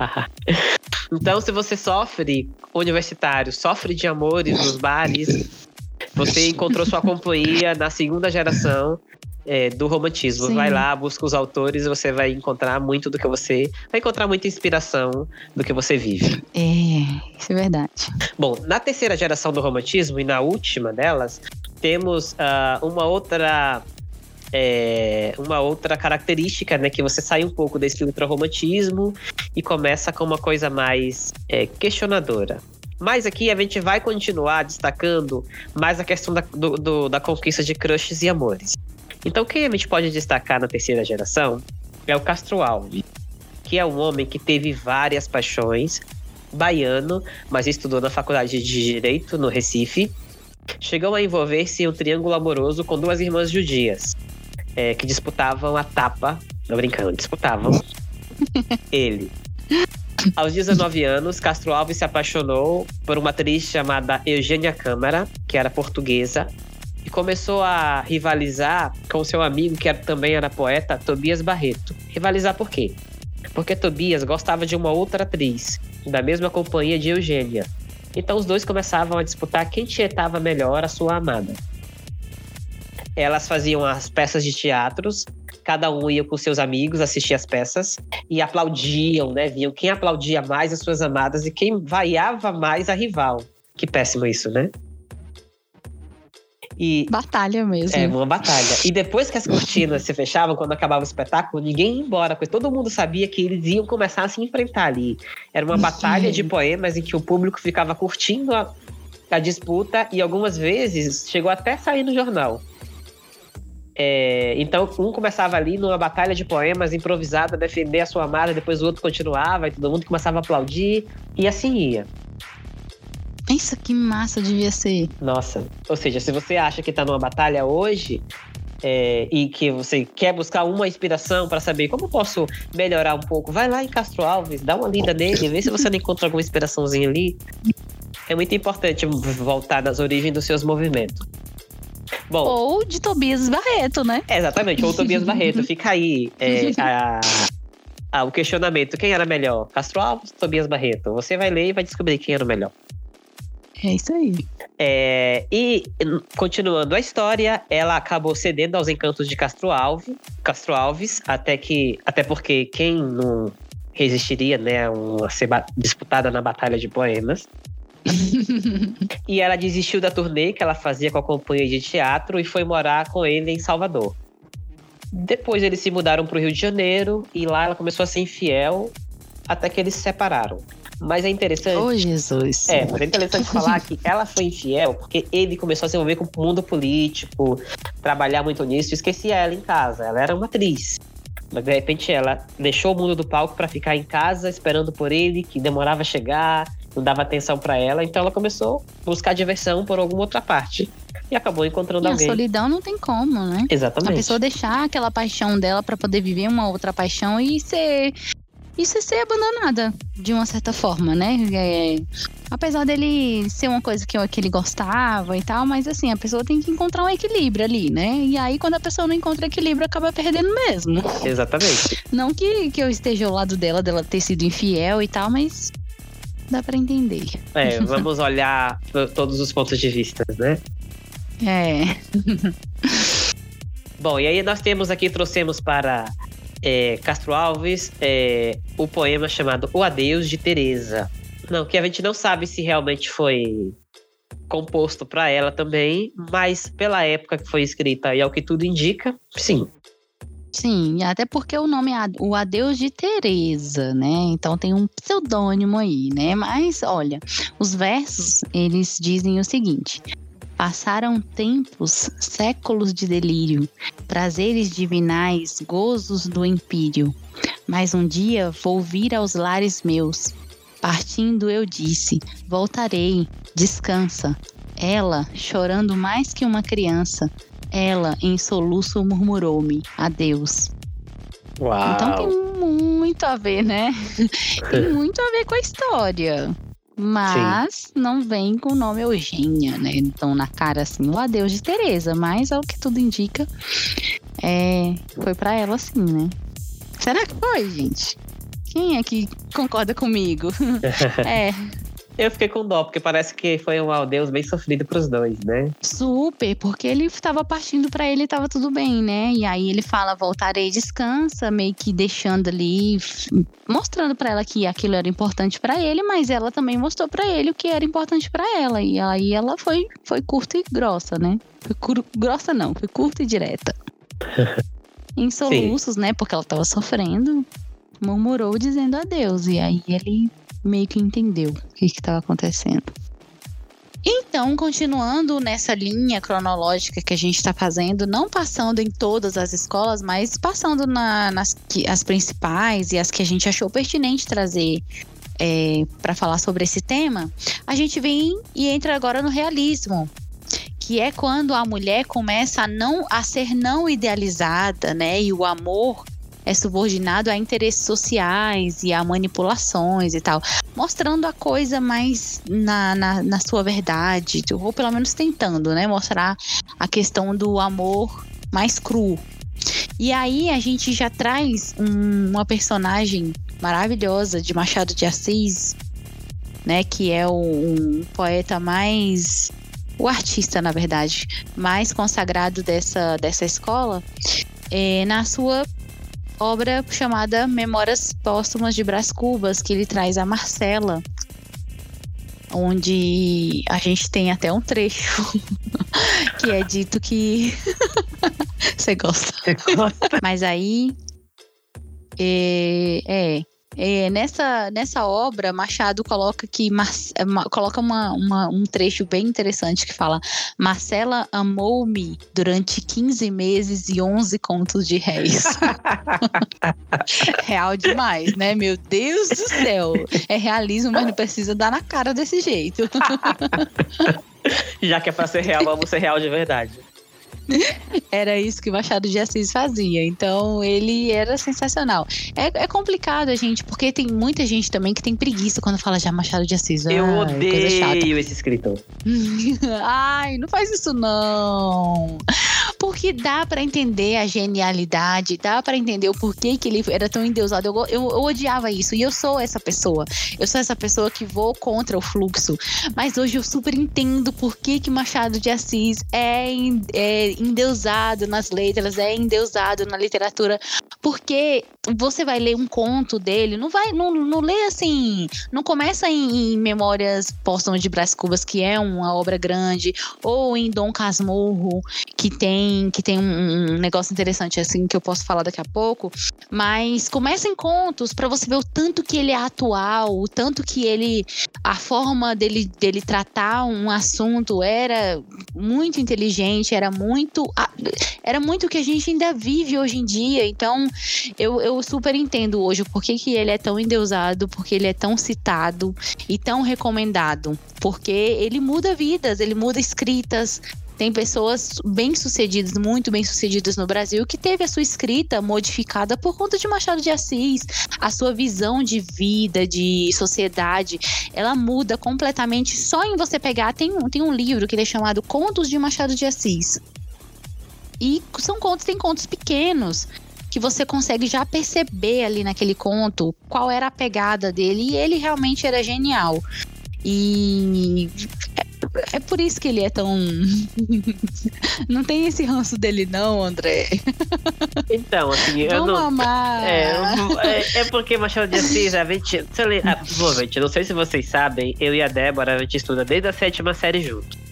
então, se você sofre, universitário, sofre de amores nos bares, você encontrou sua companhia na segunda geração é, do romantismo. Sim. Vai lá, busca os autores e você vai encontrar muito do que você. Vai encontrar muita inspiração do que você vive. É, isso é verdade. Bom, na terceira geração do romantismo e na última delas, temos uh, uma outra é, uma outra característica, né? Que você sai um pouco desse ultrarromantismo e começa com uma coisa mais é, questionadora. Mas aqui a gente vai continuar destacando mais a questão da, do, do, da conquista de crushes e amores. Então, quem a gente pode destacar na terceira geração é o Castro Alves, que é um homem que teve várias paixões, baiano, mas estudou na faculdade de Direito no Recife. Chegou a envolver-se em um triângulo amoroso com duas irmãs judias, é, que disputavam a tapa. Não brincando, disputavam. ele. Aos 19 anos, Castro Alves se apaixonou por uma atriz chamada Eugênia Câmara, que era portuguesa, e começou a rivalizar com seu amigo, que também era poeta, Tobias Barreto. Rivalizar por quê? Porque Tobias gostava de uma outra atriz, da mesma companhia de Eugênia. Então os dois começavam a disputar quem tietava melhor a sua amada. Elas faziam as peças de teatros, cada um ia com seus amigos assistir as peças e aplaudiam, né? Viam quem aplaudia mais as suas amadas e quem vaiava mais a rival. Que péssimo isso, né? E batalha mesmo. É, uma batalha. E depois que as cortinas se fechavam, quando acabava o espetáculo, ninguém ia embora, porque todo mundo sabia que eles iam começar a se enfrentar ali. Era uma batalha de poemas em que o público ficava curtindo a, a disputa e algumas vezes chegou até a sair no jornal. É, então, um começava ali numa batalha de poemas improvisada, defender a sua amada, depois o outro continuava e todo mundo começava a aplaudir, e assim ia. Pensa que massa devia ser. Nossa. Ou seja, se você acha que tá numa batalha hoje, é, e que você quer buscar uma inspiração para saber como posso melhorar um pouco, vai lá em Castro Alves, dá uma lida nele, vê se você não encontra alguma inspiraçãozinha ali. É muito importante voltar das origens dos seus movimentos. Bom, ou de Tobias Barreto, né? exatamente, ou Tobias Barreto. Fica aí é, a, a, o questionamento: quem era melhor? Castro Alves ou Tobias Barreto? Você vai ler e vai descobrir quem era o melhor. É isso aí. É, e continuando a história, ela acabou cedendo aos encantos de Castro Alves, Castro Alves, até que, até porque quem não resistiria, né, a ser disputada na batalha de poemas. E ela desistiu da turnê que ela fazia com a companhia de teatro e foi morar com ele em Salvador. Depois eles se mudaram para o Rio de Janeiro e lá ela começou a ser infiel até que eles se separaram. Mas é interessante. Oh, Jesus. É, mas é interessante falar que ela foi infiel porque ele começou a se envolver com o mundo político, trabalhar muito nisso, e esquecia ela em casa. Ela era uma atriz. Mas de repente ela deixou o mundo do palco para ficar em casa esperando por ele, que demorava a chegar, não dava atenção para ela, então ela começou a buscar diversão por alguma outra parte. E acabou encontrando e alguém. A solidão não tem como, né? Exatamente. A pessoa deixar aquela paixão dela para poder viver uma outra paixão e ser isso é ser abandonada, de uma certa forma, né? É, apesar dele ser uma coisa que, que ele gostava e tal, mas assim, a pessoa tem que encontrar um equilíbrio ali, né? E aí, quando a pessoa não encontra equilíbrio, acaba perdendo mesmo. Exatamente. Não que, que eu esteja ao lado dela, dela ter sido infiel e tal, mas dá para entender. É, vamos olhar todos os pontos de vista, né? É. Bom, e aí nós temos aqui, trouxemos para é, Castro Alves é, o poema chamado O Adeus de Teresa. Não, que a gente não sabe se realmente foi composto para ela também, mas pela época que foi escrita e ao que tudo indica, sim. Sim, até porque o nome é o Adeus de Teresa, né? Então tem um pseudônimo aí, né? Mas olha, os versos, eles dizem o seguinte: Passaram tempos, séculos de delírio, prazeres divinais, gozos do empírio. Mas um dia vou vir aos lares meus. Partindo eu disse: Voltarei, descansa. Ela, chorando mais que uma criança, ela em soluço murmurou-me: Adeus. Uau. Então tem muito a ver, né? tem muito a ver com a história. Mas Sim. não vem com o nome Eugênia, né? Então, na cara, assim, o adeus de Tereza. Mas, ao que tudo indica, é, foi para ela, assim, né? Será que foi, gente? Quem é que concorda comigo? é. Eu fiquei com dó, porque parece que foi um adeus bem sofrido pros dois, né? Super, porque ele estava partindo para ele tava tudo bem, né? E aí ele fala, voltarei, descansa, meio que deixando ali, mostrando para ela que aquilo era importante para ele, mas ela também mostrou para ele o que era importante para ela. E aí ela foi, foi curta e grossa, né? Foi cur... grossa não, foi curta e direta. em soluços, Sim. né? Porque ela tava sofrendo, murmurou dizendo adeus. E aí ele meio que entendeu o que estava acontecendo. Então, continuando nessa linha cronológica que a gente está fazendo, não passando em todas as escolas, mas passando na, nas que, as principais e as que a gente achou pertinente trazer é, para falar sobre esse tema, a gente vem e entra agora no realismo, que é quando a mulher começa a não a ser não idealizada, né? E o amor é subordinado a interesses sociais e a manipulações e tal, mostrando a coisa mais na, na, na sua verdade, ou pelo menos tentando, né? Mostrar a questão do amor mais cru. E aí a gente já traz um, uma personagem maravilhosa de Machado de Assis, né? Que é o, um poeta mais o artista, na verdade, mais consagrado dessa, dessa escola, é, na sua obra chamada Memórias Póstumas de Brás Cubas, que ele traz a Marcela, onde a gente tem até um trecho que é dito que você gosta. Mas aí é, é é, nessa, nessa obra, Machado coloca que Mar, é, coloca uma, uma, um trecho bem interessante que fala: Marcela amou-me durante 15 meses e 11 contos de réis. Real demais, né? Meu Deus do céu! É realismo, mas não precisa dar na cara desse jeito. Já que é pra ser real, vamos ser real de verdade. Era isso que o Machado de Assis fazia. Então, ele era sensacional. É, é, complicado, gente, porque tem muita gente também que tem preguiça quando fala já Machado de Assis. Eu Ai, odeio esse escritor. Ai, não faz isso não. Porque dá para entender a genialidade, dá para entender o porquê que ele era tão endeusado. Eu, eu, eu, odiava isso e eu sou essa pessoa. Eu sou essa pessoa que vou contra o fluxo. Mas hoje eu super entendo por que, que Machado de Assis é, é endeusado nas letras, é endeusado na literatura. Porque você vai ler um conto dele, não vai, não, não lê assim, não começa em, em Memórias Póstumas de Brás Cubas, que é uma obra grande, ou em Dom Casmurro, que tem, que tem um, um negócio interessante assim que eu posso falar daqui a pouco, mas começa em contos para você ver o tanto que ele é atual, o tanto que ele a forma dele dele tratar um assunto era muito inteligente, era muito era muito o que a gente ainda vive hoje em dia. Então, eu, eu super entendo hoje por que, que ele é tão endeusado, porque ele é tão citado e tão recomendado. Porque ele muda vidas, ele muda escritas, tem pessoas bem-sucedidas, muito bem-sucedidas no Brasil, que teve a sua escrita modificada por conta de Machado de Assis. A sua visão de vida, de sociedade, ela muda completamente só em você pegar. Tem um, tem um livro que ele é chamado Contos de Machado de Assis. E são contos, tem contos pequenos que você consegue já perceber ali naquele conto qual era a pegada dele e ele realmente era genial. E é, é por isso que ele é tão. não tem esse ranço dele, não, André. Então, assim, eu Vamos não. Amar. É, é, é porque Machado de Assis, a gente. Se eu, ah, gente, não sei se vocês sabem, eu e a Débora, a gente estuda desde a sétima série juntos.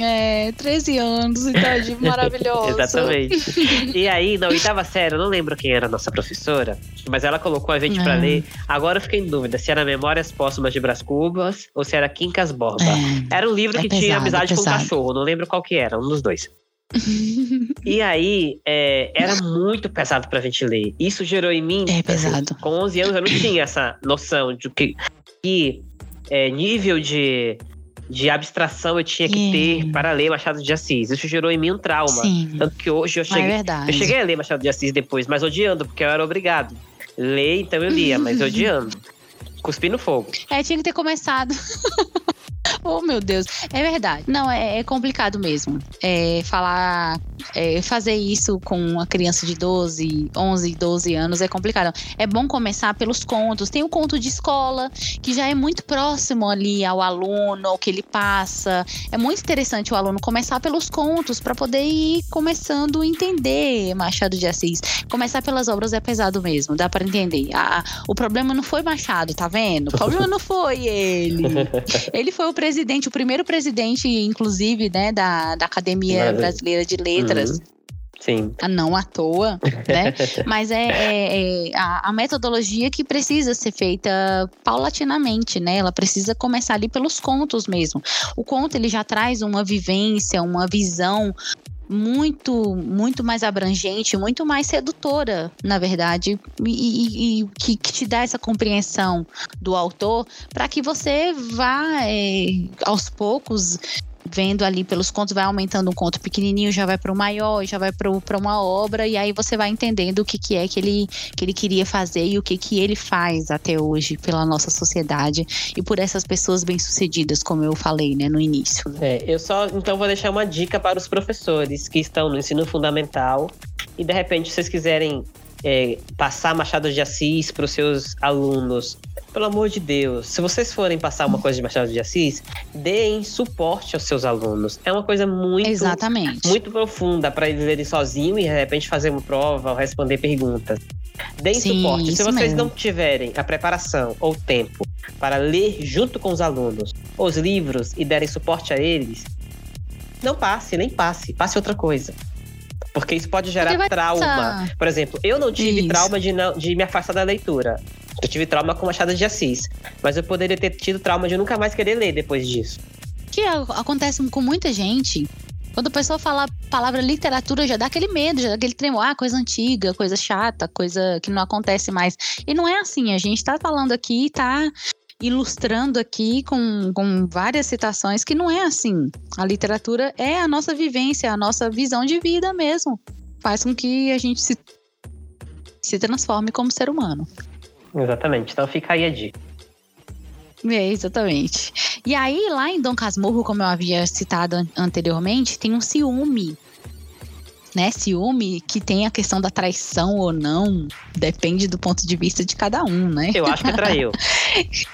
É, 13 anos, idade maravilhosa. Exatamente. E aí, na oitava série, eu não lembro quem era a nossa professora, mas ela colocou a gente é. para ler. Agora eu fiquei em dúvida se era Memórias Póstumas de Brás Cubas ou se era Quincas Borba. É. Era um livro é que pesado, tinha amizade com o cachorro, não lembro qual que era, um dos dois. e aí, é, era muito pesado pra gente ler. Isso gerou em mim. É pesado. Assim, com 11 anos eu não tinha essa noção de que, que é, nível de de abstração eu tinha que ter para ler Machado de Assis. Isso gerou em mim um trauma. Sim. Tanto que hoje eu é cheguei. É eu cheguei a ler Machado de Assis depois, mas odiando, porque eu era obrigado. Ler, então eu lia, mas odiando. Cuspi no fogo. É, tinha que ter começado. Oh, meu Deus. É verdade. Não, é, é complicado mesmo. É, falar, é, fazer isso com uma criança de 12, 11, 12 anos é complicado. É bom começar pelos contos. Tem o conto de escola, que já é muito próximo ali ao aluno, ao que ele passa. É muito interessante o aluno começar pelos contos para poder ir começando a entender Machado de Assis. Começar pelas obras é pesado mesmo, dá para entender. Ah, o problema não foi Machado, tá vendo? O problema não foi ele. Ele foi o presidente, o primeiro presidente, inclusive, né, da, da Academia Brasileira de Letras. Uhum. Sim. Ah, não à toa, né? Mas é, é, é a, a, metodologia que precisa ser feita paulatinamente, né? Ela precisa começar ali pelos contos mesmo. O conto ele já traz uma vivência, uma visão muito, muito mais abrangente, muito mais sedutora, na verdade, e, e, e que, que, te dá essa compreensão do autor para que você vá é, aos poucos vendo ali pelos contos, vai aumentando um conto pequenininho, já vai para o maior, já vai para uma obra, e aí você vai entendendo o que, que é que ele, que ele queria fazer e o que, que ele faz até hoje pela nossa sociedade e por essas pessoas bem-sucedidas, como eu falei né, no início. É, eu só então vou deixar uma dica para os professores que estão no ensino fundamental e de repente vocês quiserem é, passar Machado de Assis para os seus alunos. Pelo amor de Deus, se vocês forem passar uma coisa de Machado de Assis, deem suporte aos seus alunos. É uma coisa muito, Exatamente. muito profunda para eles lerem sozinho e de repente fazer uma prova ou responder perguntas. Deem Sim, suporte. Se vocês mesmo. não tiverem a preparação ou tempo para ler junto com os alunos os livros e derem suporte a eles, não passe, nem passe, passe outra coisa. Porque isso pode gerar trauma. Passar. Por exemplo, eu não tive isso. trauma de, não, de me afastar da leitura. Eu tive trauma com Machado de Assis. Mas eu poderia ter tido trauma de nunca mais querer ler depois disso. Que acontece com muita gente. Quando a pessoa fala a palavra literatura, já dá aquele medo, já dá aquele tremor. Ah, coisa antiga, coisa chata, coisa que não acontece mais. E não é assim. A gente tá falando aqui, tá ilustrando aqui com, com várias citações que não é assim. A literatura é a nossa vivência, a nossa visão de vida mesmo. Faz com que a gente se, se transforme como ser humano. Exatamente. Então fica aí a dica. É, exatamente. E aí, lá em Dom Casmurro, como eu havia citado anteriormente, tem um ciúme. Né, ciúme que tem a questão da traição ou não, depende do ponto de vista de cada um, né? Eu acho que traiu.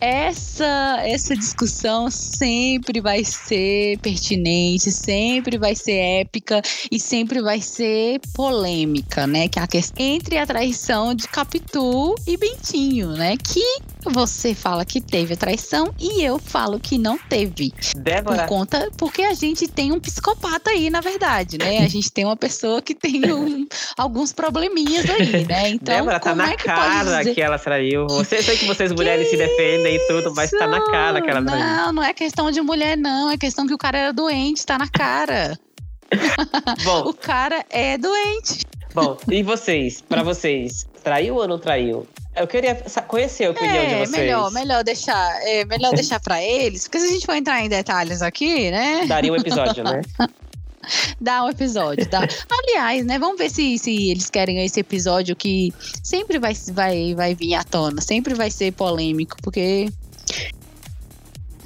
essa essa discussão sempre vai ser pertinente, sempre vai ser épica e sempre vai ser polêmica, né? Que é a questão entre a traição de Capitu e Bentinho, né? Que você fala que teve a traição e eu falo que não teve. Débora. Por conta, porque a gente tem um psicopata aí, na verdade, né? A gente tem uma pessoa que tem um, alguns probleminhas aí, né? Então, Débora, tá na é que cara que ela traiu. Você sei que vocês mulheres que se defendem e tudo, mas tá na cara que ela traiu. Não, não é questão de mulher, não. É questão que o cara era doente, tá na cara. Bom, o cara é doente. Bom, e vocês? Para vocês, traiu ou não traiu? Eu queria conhecer a opinião é, de vocês. Melhor, melhor deixar, é, melhor deixar para eles, porque se a gente for entrar em detalhes aqui, né? Daria um episódio, né? Dá um episódio, tá? Aliás, né? Vamos ver se, se eles querem esse episódio que sempre vai, vai, vai vir à tona, sempre vai ser polêmico, porque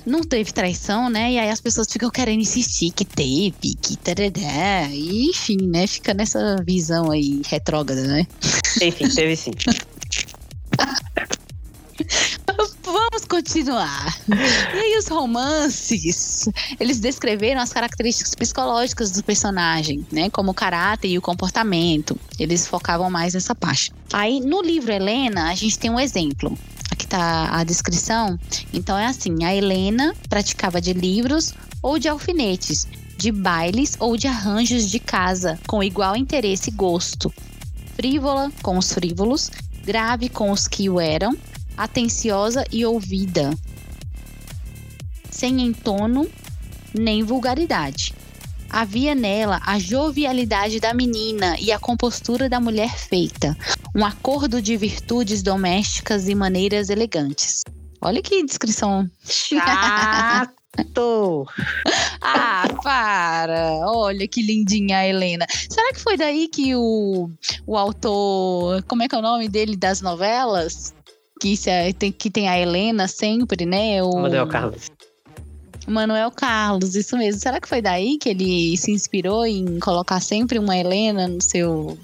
não teve traição, né? E aí as pessoas ficam querendo insistir que teve, que tarará. E, enfim, né? Fica nessa visão aí retrógrada, né? Enfim, teve sim. Vamos continuar. E aí, os romances, eles descreveram as características psicológicas do personagem, né? Como o caráter e o comportamento. Eles focavam mais nessa parte. Aí, no livro Helena, a gente tem um exemplo. Aqui tá a descrição. Então, é assim: a Helena praticava de livros ou de alfinetes, de bailes ou de arranjos de casa, com igual interesse e gosto. Frívola com os frívolos, grave com os que o eram, atenciosa e ouvida, sem entono nem vulgaridade. Havia nela a jovialidade da menina e a compostura da mulher feita, um acordo de virtudes domésticas e maneiras elegantes. Olha que descrição. Chato! ah, para! Olha que lindinha a Helena. Será que foi daí que o, o autor. Como é que é o nome dele das novelas? Que, se, tem, que tem a Helena sempre, né? O Manuel Carlos. Manuel Carlos, isso mesmo. Será que foi daí que ele se inspirou em colocar sempre uma Helena no seu.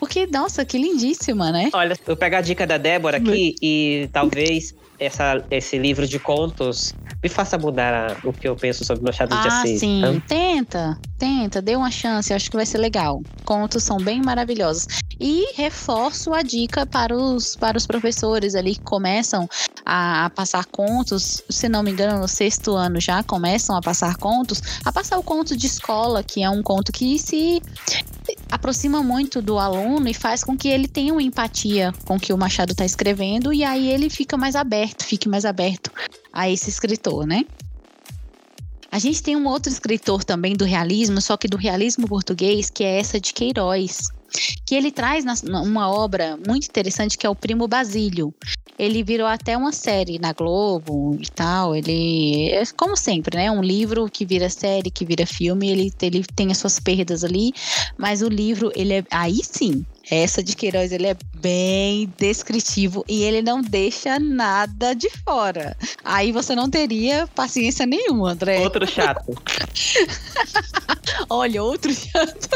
Porque, nossa, que lindíssima, né? Olha, eu pego a dica da Débora aqui e talvez essa, esse livro de contos me faça mudar o que eu penso sobre Machado de ah, Assis. Ah, sim. Então. Tenta, tenta, dê uma chance, acho que vai ser legal. Contos são bem maravilhosos. E reforço a dica para os, para os professores ali que começam a, a passar contos, se não me engano, no sexto ano já começam a passar contos, a passar o conto de escola, que é um conto que se aproxima muito do aluno e faz com que ele tenha uma empatia com o que o Machado está escrevendo e aí ele fica mais aberto, fique mais aberto a esse escritor, né? A gente tem um outro escritor também do realismo, só que do realismo português, que é essa de Queiroz, que ele traz uma obra muito interessante que é o Primo Basílio. Ele virou até uma série na Globo e tal. Ele, é como sempre, né? Um livro que vira série, que vira filme, ele, ele tem as suas perdas ali, mas o livro, ele é. Aí sim, essa de Queiroz, ele é bem descritivo e ele não deixa nada de fora. Aí você não teria paciência nenhuma, André. Outro chato. Olha, outro chato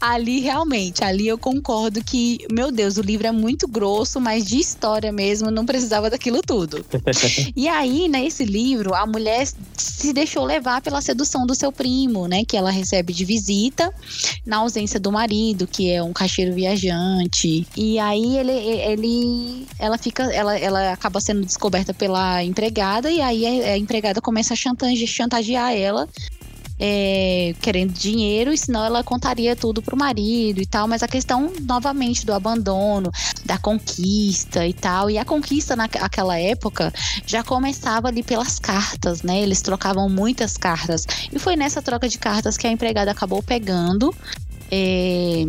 ali realmente, ali eu concordo que, meu Deus, o livro é muito grosso, mas de história mesmo, não precisava daquilo tudo. e aí, nesse livro, a mulher se deixou levar pela sedução do seu primo, né? Que ela recebe de visita na ausência do marido, que é um caixeiro viajante. E aí ele, ele ela fica, ela, ela acaba sendo descoberta pela empregada, e aí a, a empregada começa a chantagear ela é, querendo dinheiro, e senão ela contaria tudo pro marido e tal. Mas a questão, novamente, do abandono, da conquista e tal. E a conquista naquela época já começava ali pelas cartas, né? Eles trocavam muitas cartas. E foi nessa troca de cartas que a empregada acabou pegando. É,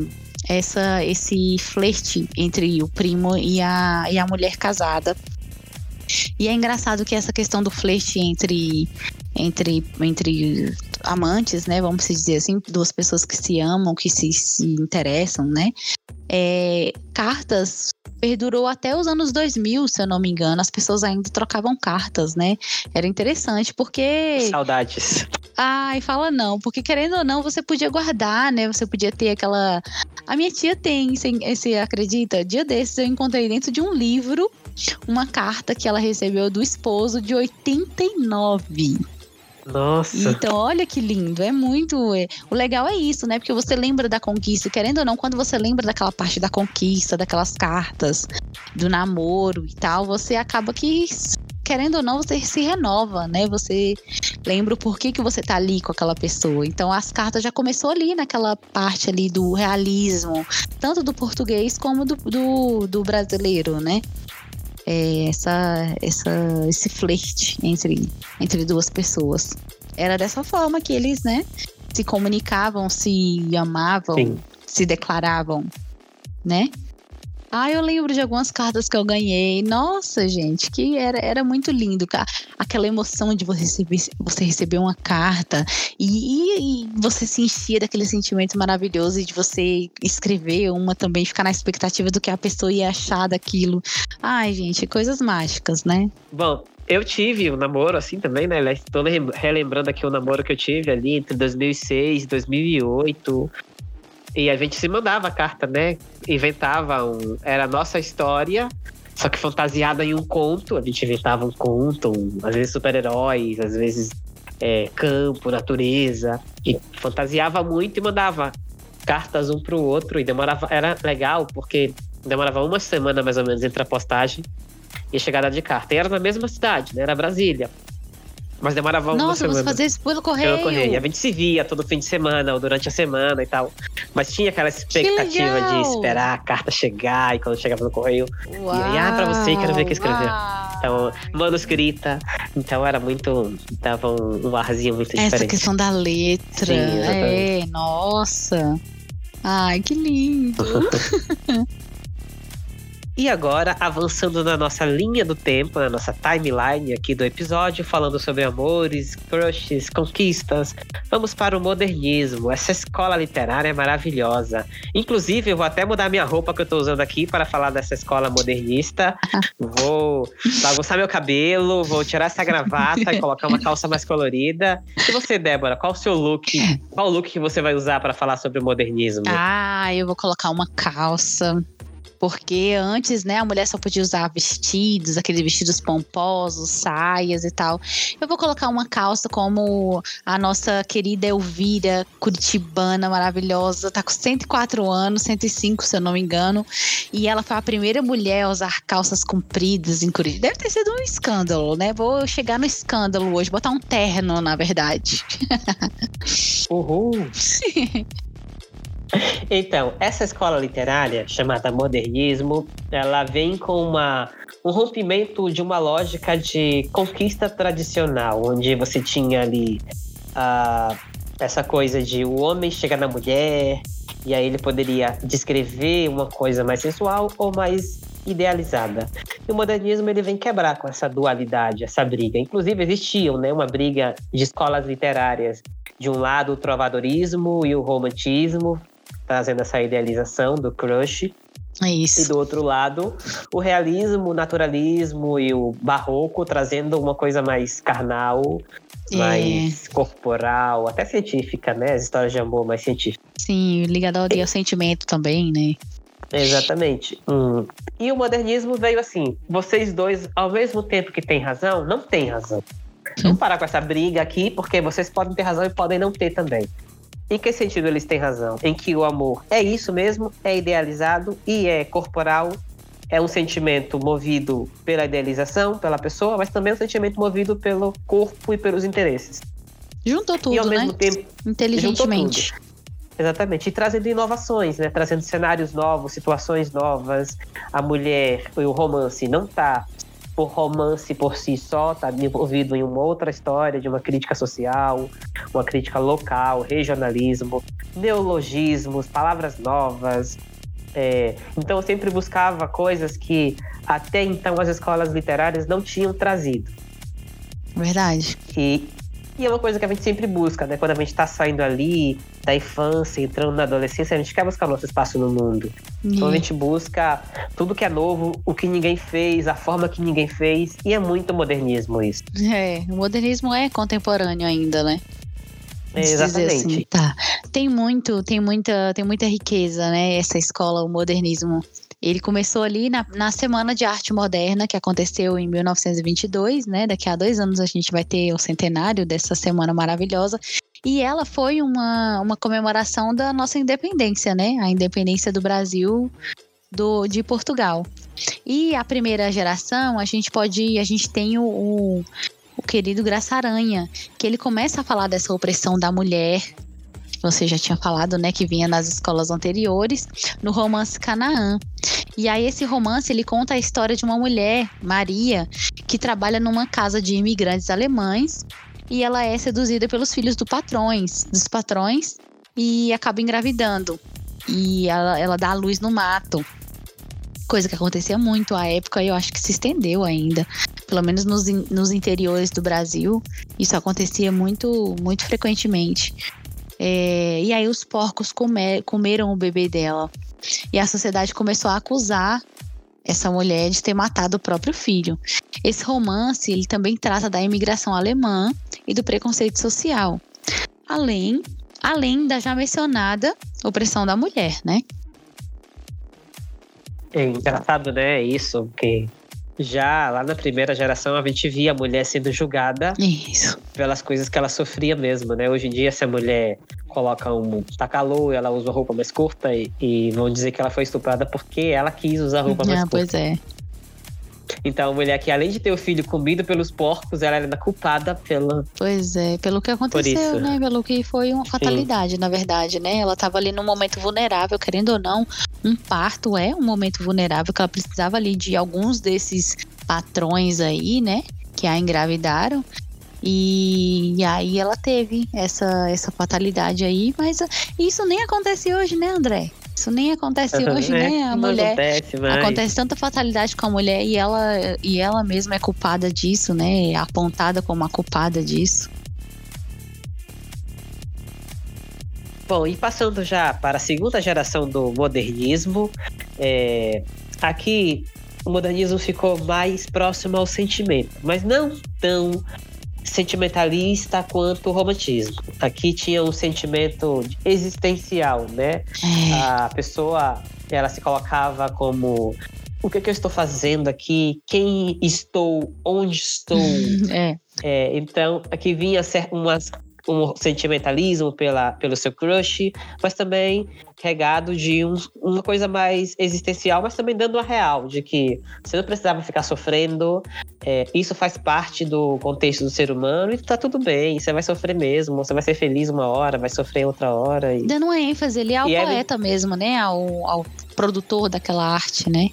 essa, esse flerte entre o primo e a, e a mulher casada. E é engraçado que essa questão do flerte entre, entre, entre amantes, né? Vamos dizer assim, duas pessoas que se amam, que se, se interessam, né? É, cartas perdurou até os anos 2000, se eu não me engano. As pessoas ainda trocavam cartas, né? Era interessante porque. Saudades. Ai, fala não, porque querendo ou não, você podia guardar, né? Você podia ter aquela. A minha tia tem, você acredita? Dia desses eu encontrei dentro de um livro uma carta que ela recebeu do esposo de 89. Nossa. Então, olha que lindo. É muito. É... O legal é isso, né? Porque você lembra da conquista. Querendo ou não, quando você lembra daquela parte da conquista, daquelas cartas, do namoro e tal, você acaba que. Querendo ou não, você se renova, né? Você lembra o porquê que você tá ali com aquela pessoa. Então, as cartas já começou ali naquela parte ali do realismo, tanto do português como do, do, do brasileiro, né? É, essa, essa, esse flerte entre, entre duas pessoas. Era dessa forma que eles, né, se comunicavam, se amavam, Sim. se declaravam, né? Ah, eu lembro de algumas cartas que eu ganhei. Nossa, gente, que era, era muito lindo. Aquela emoção de você receber, você receber uma carta e, e, você se enchia daquele sentimento maravilhoso de você escrever uma também, ficar na expectativa do que a pessoa ia achar daquilo. Ai, gente, coisas mágicas, né? Bom, eu tive um namoro assim também, né? Estou relembrando aqui o namoro que eu tive ali entre 2006 e 2008. E a gente se mandava carta, né? Inventava um. Era a nossa história, só que fantasiada em um conto. A gente inventava um conto, um, às vezes super-heróis, às vezes é, campo, natureza. E fantasiava muito e mandava cartas um pro outro. E demorava. Era legal, porque demorava uma semana mais ou menos entre a postagem e a chegada de carta. E era na mesma cidade, né? Era Brasília. Mas demorava uma Nossa, semana. você fazia isso pelo correio? Pelo correio. A gente se via todo fim de semana ou durante a semana e tal. Mas tinha aquela expectativa de esperar a carta chegar e quando chegava no correio, Uau, ia ah, pra você e quero ver o que escreveu. Então, manuscrita. Então era muito. Dava um, um arzinho muito Essa diferente. Essa questão da letra. Sim, é, nossa. Ai, que lindo. E agora, avançando na nossa linha do tempo, na nossa timeline aqui do episódio, falando sobre amores, crushes, conquistas, vamos para o modernismo. Essa escola literária é maravilhosa. Inclusive, eu vou até mudar minha roupa que eu estou usando aqui para falar dessa escola modernista. Vou bagunçar meu cabelo, vou tirar essa gravata e colocar uma calça mais colorida. E você, Débora, qual o seu look? Qual o look que você vai usar para falar sobre o modernismo? Ah, eu vou colocar uma calça porque antes, né, a mulher só podia usar vestidos, aqueles vestidos pomposos, saias e tal. Eu vou colocar uma calça como a nossa querida Elvira, curitibana, maravilhosa, tá com 104 anos, 105, se eu não me engano. E ela foi a primeira mulher a usar calças compridas em Curitiba. Deve ter sido um escândalo, né? Vou chegar no escândalo hoje, botar um terno, na verdade. Uhul! Então, essa escola literária, chamada modernismo, ela vem com uma, um rompimento de uma lógica de conquista tradicional, onde você tinha ali uh, essa coisa de o homem chegar na mulher, e aí ele poderia descrever uma coisa mais sensual ou mais idealizada. E o modernismo ele vem quebrar com essa dualidade, essa briga. Inclusive existiam, né, uma briga de escolas literárias. De um lado o trovadorismo e o romantismo, trazendo essa idealização do crush. É isso. E do outro lado, o realismo, o naturalismo e o barroco trazendo uma coisa mais carnal, é. mais corporal, até científica, né? As histórias de amor mais científicas. Sim, ligado ao, ao sentimento também, né? Exatamente. Hum. E o modernismo veio assim: vocês dois, ao mesmo tempo que têm razão, não têm razão. Vamos parar com essa briga aqui, porque vocês podem ter razão e podem não ter também. Em que sentido eles têm razão? Em que o amor é isso mesmo, é idealizado e é corporal, é um sentimento movido pela idealização, pela pessoa, mas também é um sentimento movido pelo corpo e pelos interesses. Juntou tudo, e ao mesmo né? tempo inteligentemente. Exatamente, e trazendo inovações, né? Trazendo cenários novos, situações novas. A mulher e o romance não tá por romance por si só, está envolvido em uma outra história de uma crítica social, uma crítica local, regionalismo, neologismos, palavras novas. É, então eu sempre buscava coisas que até então as escolas literárias não tinham trazido. Verdade. E, e é uma coisa que a gente sempre busca, né? Quando a gente está saindo ali da infância, entrando na adolescência, a gente quer buscar nosso espaço no mundo. Uhum. Então a gente busca tudo que é novo, o que ninguém fez, a forma que ninguém fez. E é muito modernismo isso. É, o modernismo é contemporâneo ainda, né? É, exatamente. Assim, tá. Tem muito, tem muita, tem muita riqueza, né? Essa escola, o modernismo. Ele começou ali na, na Semana de Arte Moderna, que aconteceu em 1922, né? Daqui a dois anos a gente vai ter o centenário dessa semana maravilhosa. E ela foi uma, uma comemoração da nossa independência, né? A independência do Brasil do, de Portugal. E a primeira geração, a gente pode. A gente tem o, o, o querido Graça Aranha, que ele começa a falar dessa opressão da mulher você já tinha falado, né, que vinha nas escolas anteriores, no romance Canaã. E aí esse romance ele conta a história de uma mulher, Maria, que trabalha numa casa de imigrantes alemães e ela é seduzida pelos filhos do patrões, dos patrões e acaba engravidando. E ela, ela dá a luz no mato. Coisa que acontecia muito à época e eu acho que se estendeu ainda. Pelo menos nos, nos interiores do Brasil, isso acontecia muito, muito frequentemente. É, e aí os porcos comer, comeram o bebê dela. E a sociedade começou a acusar essa mulher de ter matado o próprio filho. Esse romance ele também trata da imigração alemã e do preconceito social, além além da já mencionada opressão da mulher, né? É engraçado, né? Isso que já lá na primeira geração a gente via a mulher sendo julgada Isso. pelas coisas que ela sofria mesmo, né? Hoje em dia, se a mulher coloca um. tá calor, ela usa roupa mais curta e, e vão dizer que ela foi estuprada porque ela quis usar roupa mais ah, curta. Pois é. Então, a mulher que além de ter o filho comido pelos porcos, ela era culpada pela. Pois é, pelo que aconteceu, né? Pelo que foi uma fatalidade, Sim. na verdade, né? Ela estava ali num momento vulnerável, querendo ou não. Um parto é um momento vulnerável que ela precisava ali de alguns desses patrões aí, né? Que a engravidaram. E, e, aí ela teve essa, essa fatalidade aí, mas isso nem acontece hoje, né, André? Isso nem acontece hoje, É, né? A mulher. acontece, mas... Acontece tanta fatalidade com a mulher e ela, e ela mesma é culpada disso, né? É apontada como a culpada disso. Bom, e passando já para a segunda geração do modernismo, é, aqui o modernismo ficou mais próximo ao sentimento, mas não tão sentimentalista quanto o romantismo. Aqui tinha um sentimento existencial, né? É, A pessoa, ela se colocava como o que, que eu estou fazendo aqui? Quem estou? Onde estou? é, É, então, aqui vinha umas, um sentimentalismo pela, pelo seu crush, mas também regado de um- uma coisa mais existencial, mas também dando a real, de que você não precisava ficar sofrendo, é, isso faz parte do contexto do ser humano e tá tudo bem, você vai sofrer mesmo, você vai ser feliz uma hora, vai sofrer outra hora. E... dando uma ênfase ali ao E é- poeta mesmo, né? Ao, ao produtor daquela arte, né?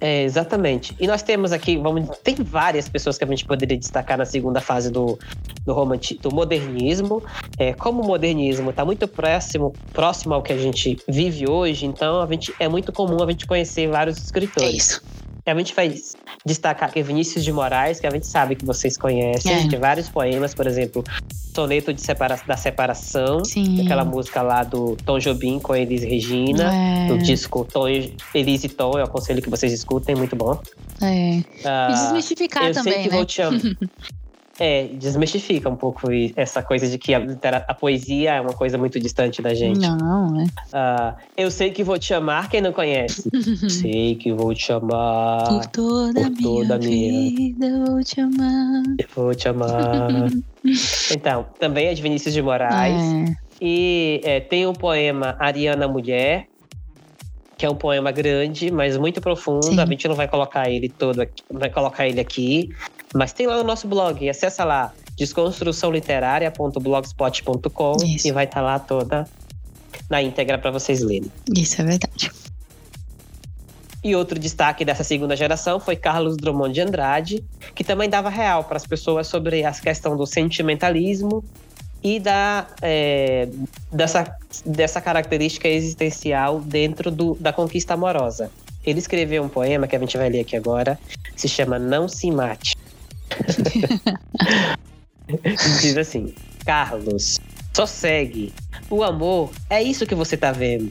É, exatamente. E nós temos aqui, vamos, tem várias pessoas que a gente poderia destacar na segunda fase do, do, romanti, do modernismo. É, como o modernismo está muito próximo, próximo ao que a gente vive hoje, então a gente, é muito comum a gente conhecer vários É escritores. Isso. A gente vai destacar aqui Vinícius de Moraes, que a gente sabe que vocês conhecem, É. tem vários poemas, por exemplo, Soneto de separa da Separação, Sim. aquela música lá do Tom Jobim com Elis Regina. É, Do disco Tom, e- Elise e Tom, eu aconselho que vocês escutem, muito bom. é. Ah, E desmistificar eu também, sei que né? vou te amar. É, desmistifica um pouco essa coisa de que a, a poesia é uma coisa muito distante da gente. Não, é. Ah, eu sei que vou te amar, quem não conhece? sei que vou te amar, Por toda a por toda a minha vida vou te amar. eu vou te amar. então, também é de Vinícius de Moraes. É. E é, tem o poema Ariana Mulher, que é um poema grande, mas muito profundo. Sim. A gente não vai colocar ele todo aqui, vai colocar ele aqui, mas tem lá no nosso blog. Acessa lá desconstruçãoliterária.blogspot.com e vai estar lá toda na íntegra para vocês lerem. Isso é verdade. E outro destaque dessa segunda geração foi Carlos Drummond de Andrade, que também dava real para as pessoas sobre a questão do sentimentalismo e da, é, dessa, dessa característica existencial dentro do, da conquista amorosa. Ele escreveu um poema que a gente vai ler aqui agora, se chama Não Se Mate. Diz assim: Carlos, sossegue. O amor é isso que você tá vendo.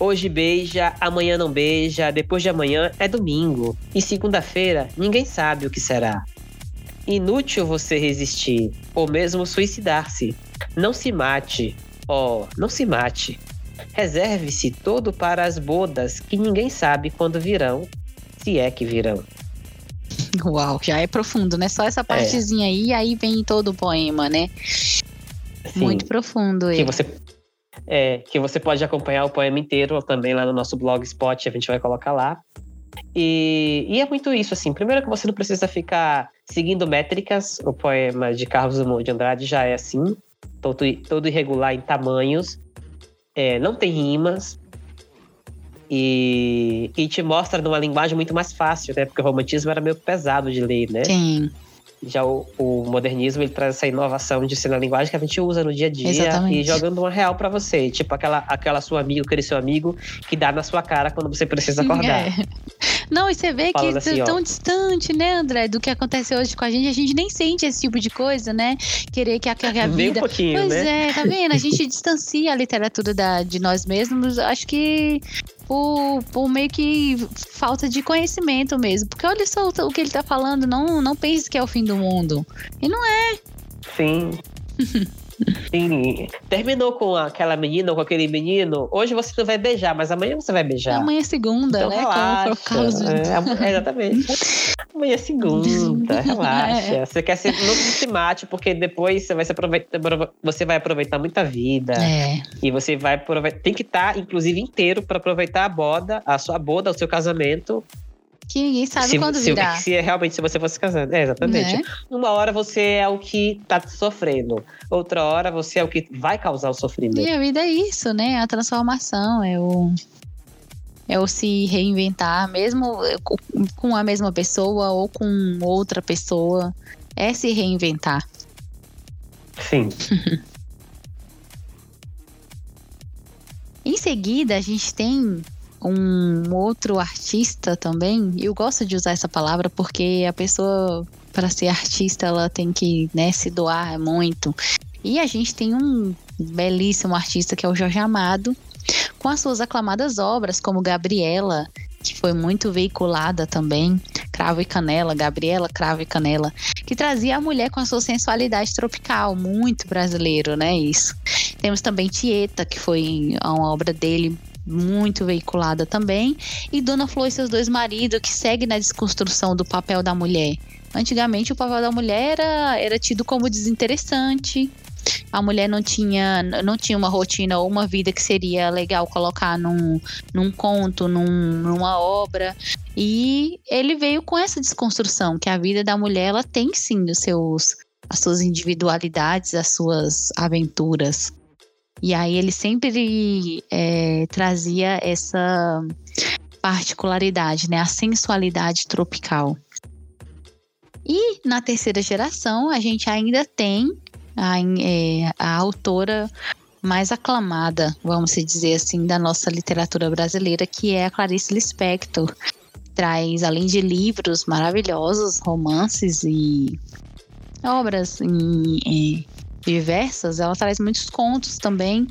Hoje beija, amanhã não beija, depois de amanhã é domingo. E segunda-feira ninguém sabe o que será. Inútil você resistir, ou mesmo suicidar-se. Não se mate, oh, não se mate. Reserve-se todo para as bodas que ninguém sabe quando virão, se é que virão. Uau, já é profundo, né? Só essa partezinha aí, e aí vem todo o poema, né? Sim, Muito profundo que ele. você é, que você pode acompanhar o poema inteiro também lá no nosso blogspot, a gente vai colocar lá. E, e é muito isso, assim. Primeiro que você não precisa ficar seguindo métricas. O poema de Carlos Drummond de Andrade já é assim, todo, todo irregular em tamanhos. É, não tem rimas. E, e te mostra numa linguagem muito mais fácil, né? Porque o romantismo era meio pesado de ler, né? Sim, Já o, o modernismo ele traz essa inovação de ser na linguagem que a gente usa no dia a dia Exatamente. e jogando uma real pra você. Tipo aquela, aquela sua amiga, aquele seu amigo que dá na sua cara quando você precisa acordar. É. Não, e você vê que Falando é assim, ó. tão distante, né, André, do que acontece hoje com a gente. A gente nem sente esse tipo de coisa, né? Querer que a, que a Nem um vida. pouquinho, Pois né? é, tá vendo? A gente distancia a literatura da, de nós mesmos. Acho que por, por meio que falta de conhecimento mesmo. Porque olha só o, o que ele tá falando. Não, não pense que é o fim do mundo. E não é. Sim. Sim. Terminou com aquela menina ou com aquele menino. Hoje você não vai beijar, mas amanhã você vai beijar. Amanhã é segunda, Então né? relaxa. Como caso. É, am- é, exatamente. Amanhã é segunda, relaxa. É. Você quer ser, não se mate, porque depois você vai, se aproveitar, você vai aproveitar muita vida. É, E você vai aproveitar. Tem que estar, inclusive, inteiro para aproveitar a boda, a sua boda, o seu casamento. Que ninguém sabe se, quando se, virar. se é realmente se você fosse casando. É, exatamente. Né? Uma hora você é o que tá sofrendo. Outra hora você é o que vai causar o sofrimento. E a vida é isso, né? A transformação, é o. É o se reinventar, mesmo co- com a mesma pessoa ou com outra pessoa. É se reinventar. Sim. Em seguida, a gente tem um outro artista também. Eu gosto de usar essa palavra porque a pessoa, para ser artista, ela tem que né, se doar muito. E a gente tem um belíssimo artista que é o Jorge Amado, com as suas aclamadas obras, como Gabriela, que foi muito veiculada também, Cravo e Canela, Gabriela Cravo e Canela, que trazia a mulher com a sua sensualidade tropical, muito brasileiro, né? Isso. Temos também Tieta, que foi uma obra dele muito veiculada também, e Dona Flor e seus dois maridos, que segue na desconstrução do papel da mulher. Antigamente o papel da mulher era, era tido como desinteressante, a mulher não tinha, não tinha uma rotina ou uma vida que seria legal colocar num, num conto, num, numa obra. E ele veio com essa desconstrução, que a vida da mulher ela tem sim os seus, as suas individualidades, as suas aventuras. E aí ele sempre é, trazia essa particularidade, né? A sensualidade tropical. E na terceira geração, a gente ainda tem a, é, a autora mais aclamada, vamos dizer assim, da nossa literatura brasileira, que é a Clarice Lispector. Traz, além de livros maravilhosos, romances e obras em, em diversas, ela traz muitos contos também.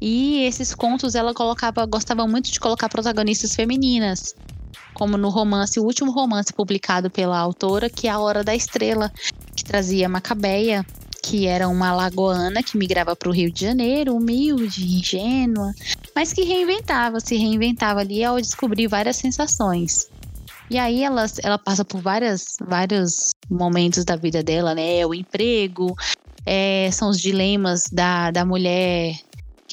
E esses contos ela colocava, gostava muito de colocar protagonistas femininas, como no romance, o último romance publicado pela autora, que é A Hora da Estrela, que trazia Macabeia, que era uma alagoana que migrava para o Rio de Janeiro, humilde, ingênua, mas que reinventava, se reinventava ali ao descobrir várias sensações. E aí ela, ela passa por várias, vários momentos da vida dela, né? O emprego, é, são os dilemas da, da mulher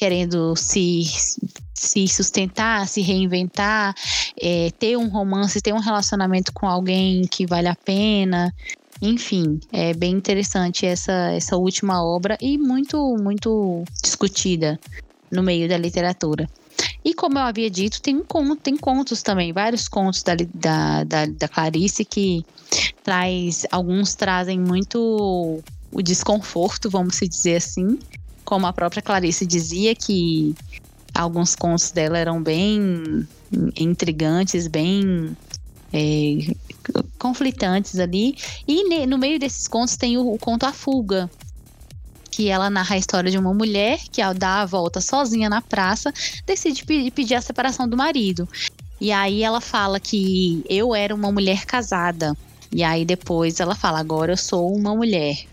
querendo se, se sustentar, se reinventar, é, ter um romance, ter um relacionamento com alguém que vale a pena. Enfim, é bem interessante essa, essa última obra e muito, muito discutida no meio da literatura. E como eu havia dito, tem, um, tem contos também, vários contos da, da, da, da Clarice que traz, alguns trazem muito o desconforto, vamos dizer assim, como a própria Clarice dizia que alguns contos dela eram bem intrigantes, bem é, conflitantes ali. E no meio desses contos tem o, o conto A Fuga, que ela narra a história de uma mulher que, ao dar a volta sozinha na praça, decide pedir a separação do marido. E aí ela fala que eu era uma mulher casada. E aí depois ela fala, agora eu sou uma mulher.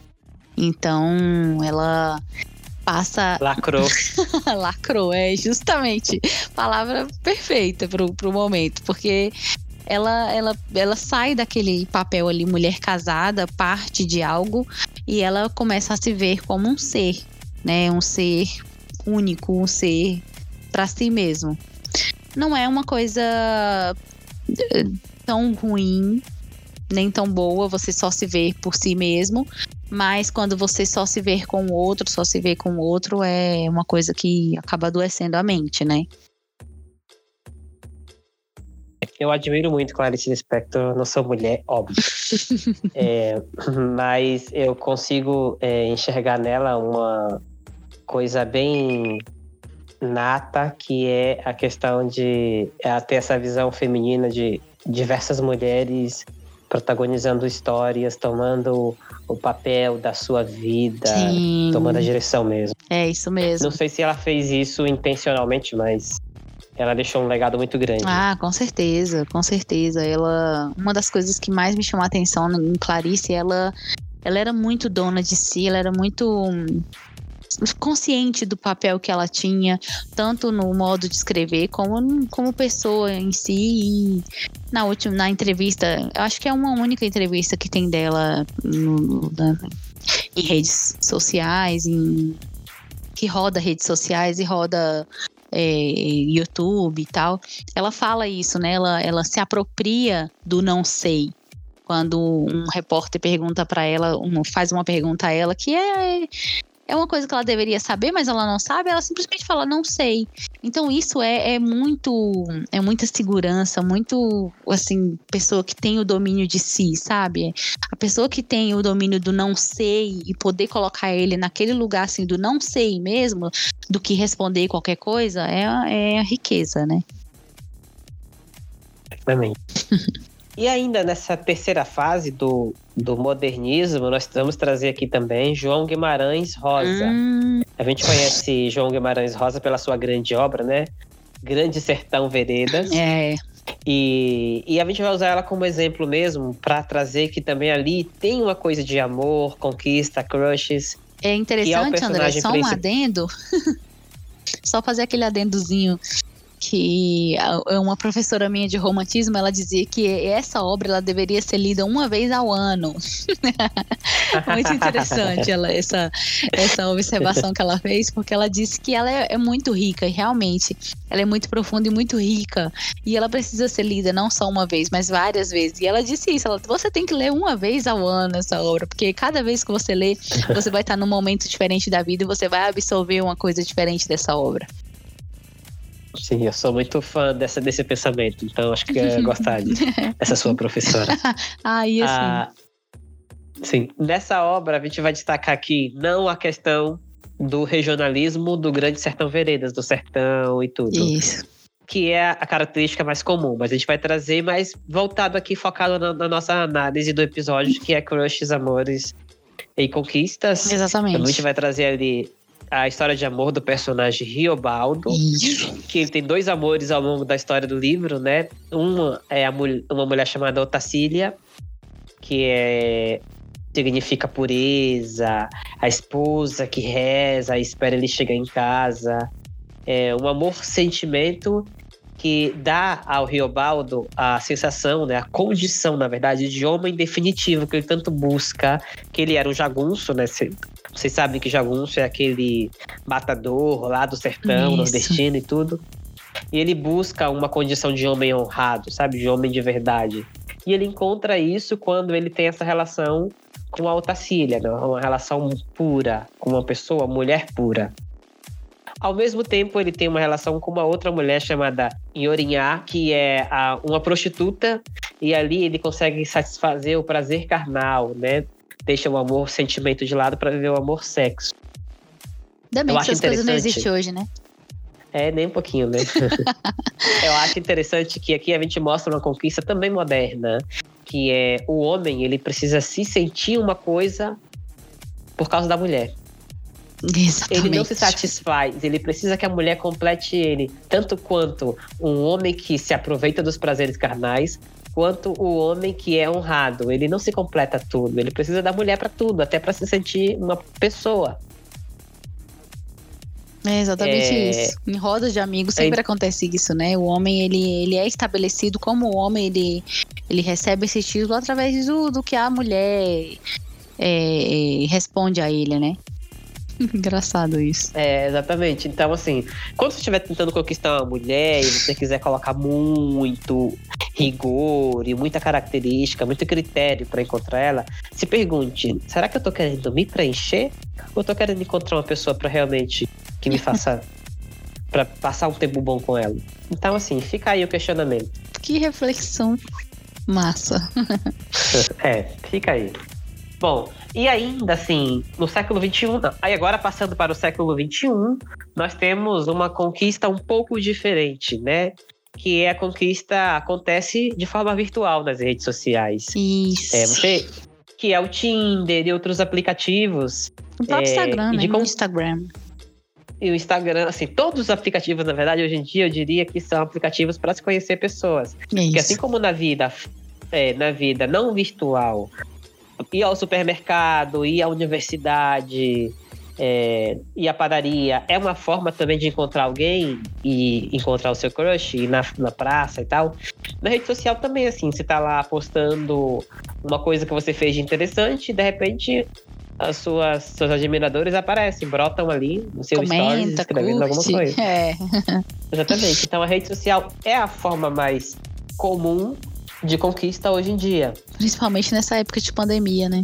Então ela passa. Lacrou. Lacrou, é justamente. Palavra perfeita pro, pro momento. Porque ela, ela, ela sai daquele papel ali, mulher casada, parte de algo, e ela começa a se ver como um ser, né? Um ser único, um ser para si mesmo. Não é uma coisa eh, tão ruim, nem tão boa, você só se ver por si mesmo, mas quando você só se ver com o outro, só se ver com o outro, é uma coisa que acaba adoecendo a mente, né? Eu admiro muito Clarice Lispector, não sou mulher, óbvio. é, mas eu consigo é, enxergar nela uma coisa bem nata, que é a questão de ela ter essa visão feminina de diversas mulheres protagonizando histórias, tomando o papel da sua vida, Sim. tomando a direção mesmo. É isso mesmo. Não sei se ela fez isso intencionalmente, mas ela deixou um legado muito grande. Ah, com certeza, com certeza. Ela, uma das coisas que mais me chamou a atenção em Clarice, ela, ela era muito dona de si, ela era muito consciente do papel que ela tinha, tanto no modo de escrever como como pessoa em si. E na última na entrevista, acho que é uma única entrevista que tem dela no, na, em redes sociais, em, que roda redes sociais e roda é, YouTube e tal, ela fala isso, né? Ela, ela se apropria do não sei. Quando um repórter pergunta para ela, um, faz uma pergunta a ela que é é uma coisa que ela deveria saber, mas ela não sabe, ela simplesmente fala, não sei. Então isso é, é muito, é muita segurança, muito, assim, pessoa que tem o domínio de si, sabe? A pessoa que tem o domínio do não sei e poder colocar ele naquele lugar, assim, do não sei mesmo, do que responder qualquer coisa é, a- é a riqueza, né? Exatamente. e ainda nessa terceira fase do, do modernismo, nós vamos trazer aqui também João Guimarães Rosa. Hum, A gente conhece João Guimarães Rosa pela sua grande obra, né? Grande Sertão Veredas. é, E, e a gente vai usar ela como exemplo mesmo para trazer que também ali tem uma coisa de amor, conquista, crushes. é interessante, André, personagem só um adendo. só fazer aquele adendozinho que uma professora minha de romantismo, ela dizia que essa obra ela deveria ser lida uma vez ao ano. Muito interessante ela, essa, essa observação que ela fez, porque ela disse que ela é, é muito rica, e realmente, ela é muito profunda e muito rica, e ela precisa ser lida não só uma vez, mas várias vezes. E ela disse isso, ela, você tem que ler uma vez ao ano essa obra, porque cada vez que você lê, você vai estar num momento diferente da vida e você vai absorver uma coisa diferente dessa obra. Sim, eu sou muito fã dessa, desse pensamento, então acho que eu ia gostar de- dessa sua professora. Aí, assim, Ah, sim, nessa obra a gente vai destacar aqui não a questão do regionalismo do Grande Sertão Veredas, do sertão e tudo, isso. que é a característica mais comum, mas a gente vai trazer mais voltado aqui, focado na, na nossa análise do episódio, que é crushes, amores e conquistas. Então, a gente Exatamente. vai trazer ali a história de amor do personagem Riobaldo, Isso. que ele tem dois amores ao longo da história do livro, né? Uma é a uma mulher chamada Otacília, que é significa pureza, a esposa que reza, espera ele chegar em casa. É um amor sentimento que dá ao Riobaldo a sensação, né, a condição, na verdade, de homem definitivo que ele tanto busca, que ele era um jagunço, né? cê- Vocês sabem que jagunço é aquele matador lá do sertão, Isso. nordestino e tudo. E ele busca uma condição de homem honrado, sabe? De homem de verdade. E ele encontra isso quando ele tem essa relação com a Otacília, né? uma relação pura, com uma pessoa, mulher pura. Ao mesmo tempo, ele tem uma relação com uma outra mulher chamada Iorinhá, que é a- uma prostituta, e ali ele consegue satisfazer o prazer carnal, né? Deixa o amor, sentimento de lado para viver o amor sexo. Ainda bem Eu que essas coisas não existem hoje, né? É, nem um pouquinho, né? Eu acho interessante que aqui a gente mostra uma conquista também moderna, que é o homem, ele precisa se sentir uma coisa por causa da mulher. Exatamente. Ele não se satisfaz, ele precisa que a mulher complete ele, tanto quanto um homem que se aproveita dos prazeres carnais, quanto o homem que é honrado. Ele não se completa tudo, ele precisa da mulher para tudo, até para se sentir uma pessoa. É exatamente É- isso. Em rodas de amigos sempre acontece isso, né? O homem, ele, ele é estabelecido como homem, ele, ele recebe esse título através do, do que a mulher é, responde a ele, né? Engraçado isso. É, exatamente. Então, assim, quando você estiver tentando conquistar uma mulher e você quiser colocar muito rigor e muita característica, muito critério para encontrar ela, se pergunte: será que eu tô querendo me preencher? Ou tô querendo encontrar uma pessoa para realmente que me faça. para passar um tempo bom com ela? Então, assim, fica aí o questionamento. Que reflexão massa. É, fica aí. Bom, e ainda assim, no século XXI, não. aí agora passando para o século XXI, nós temos uma conquista um pouco diferente, né? Que é a conquista acontece de forma virtual nas redes sociais. Isso. É, você, que é o Tinder e outros aplicativos, No próprio é, Instagram, né? con- Instagram. e o Instagram, assim, todos os aplicativos, na verdade, hoje em dia, eu diria que são aplicativos para se conhecer pessoas. É Porque isso. assim como na vida, é, na vida não virtual, ir ao supermercado, ir à universidade, é, ir à padaria, é uma forma também de encontrar alguém e encontrar o seu crush, ir na, na praça e tal. Na rede social também, assim, você tá lá postando uma coisa que você fez de interessante e de repente as suas seus admiradores aparecem, brotam ali no seu stories Comenta, escrevendo alguma curte. coisa. É. Exatamente. Então a rede social é a forma mais comum de conquista hoje em dia. Principalmente nessa época de pandemia, né?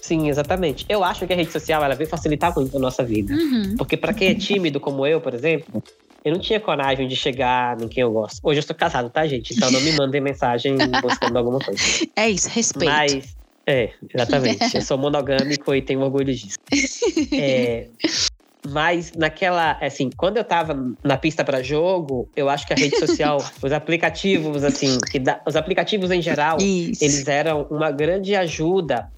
Sim, exatamente. Eu acho que a rede social ela veio facilitar muito a nossa vida. Uhum. Porque para quem é tímido como eu, por exemplo, eu não tinha coragem de chegar em quem eu gosto. Hoje eu sou casado, tá, gente? Então não me mandem mensagem buscando alguma coisa. É isso, respeito. Mas, é, exatamente. Eu sou monogâmico e tenho orgulho disso. É, Mas naquela, assim, quando eu tava na pista para jogo, eu acho que a rede social, os aplicativos, assim, que dá, os aplicativos em geral, Isso. eles eram uma grande ajuda.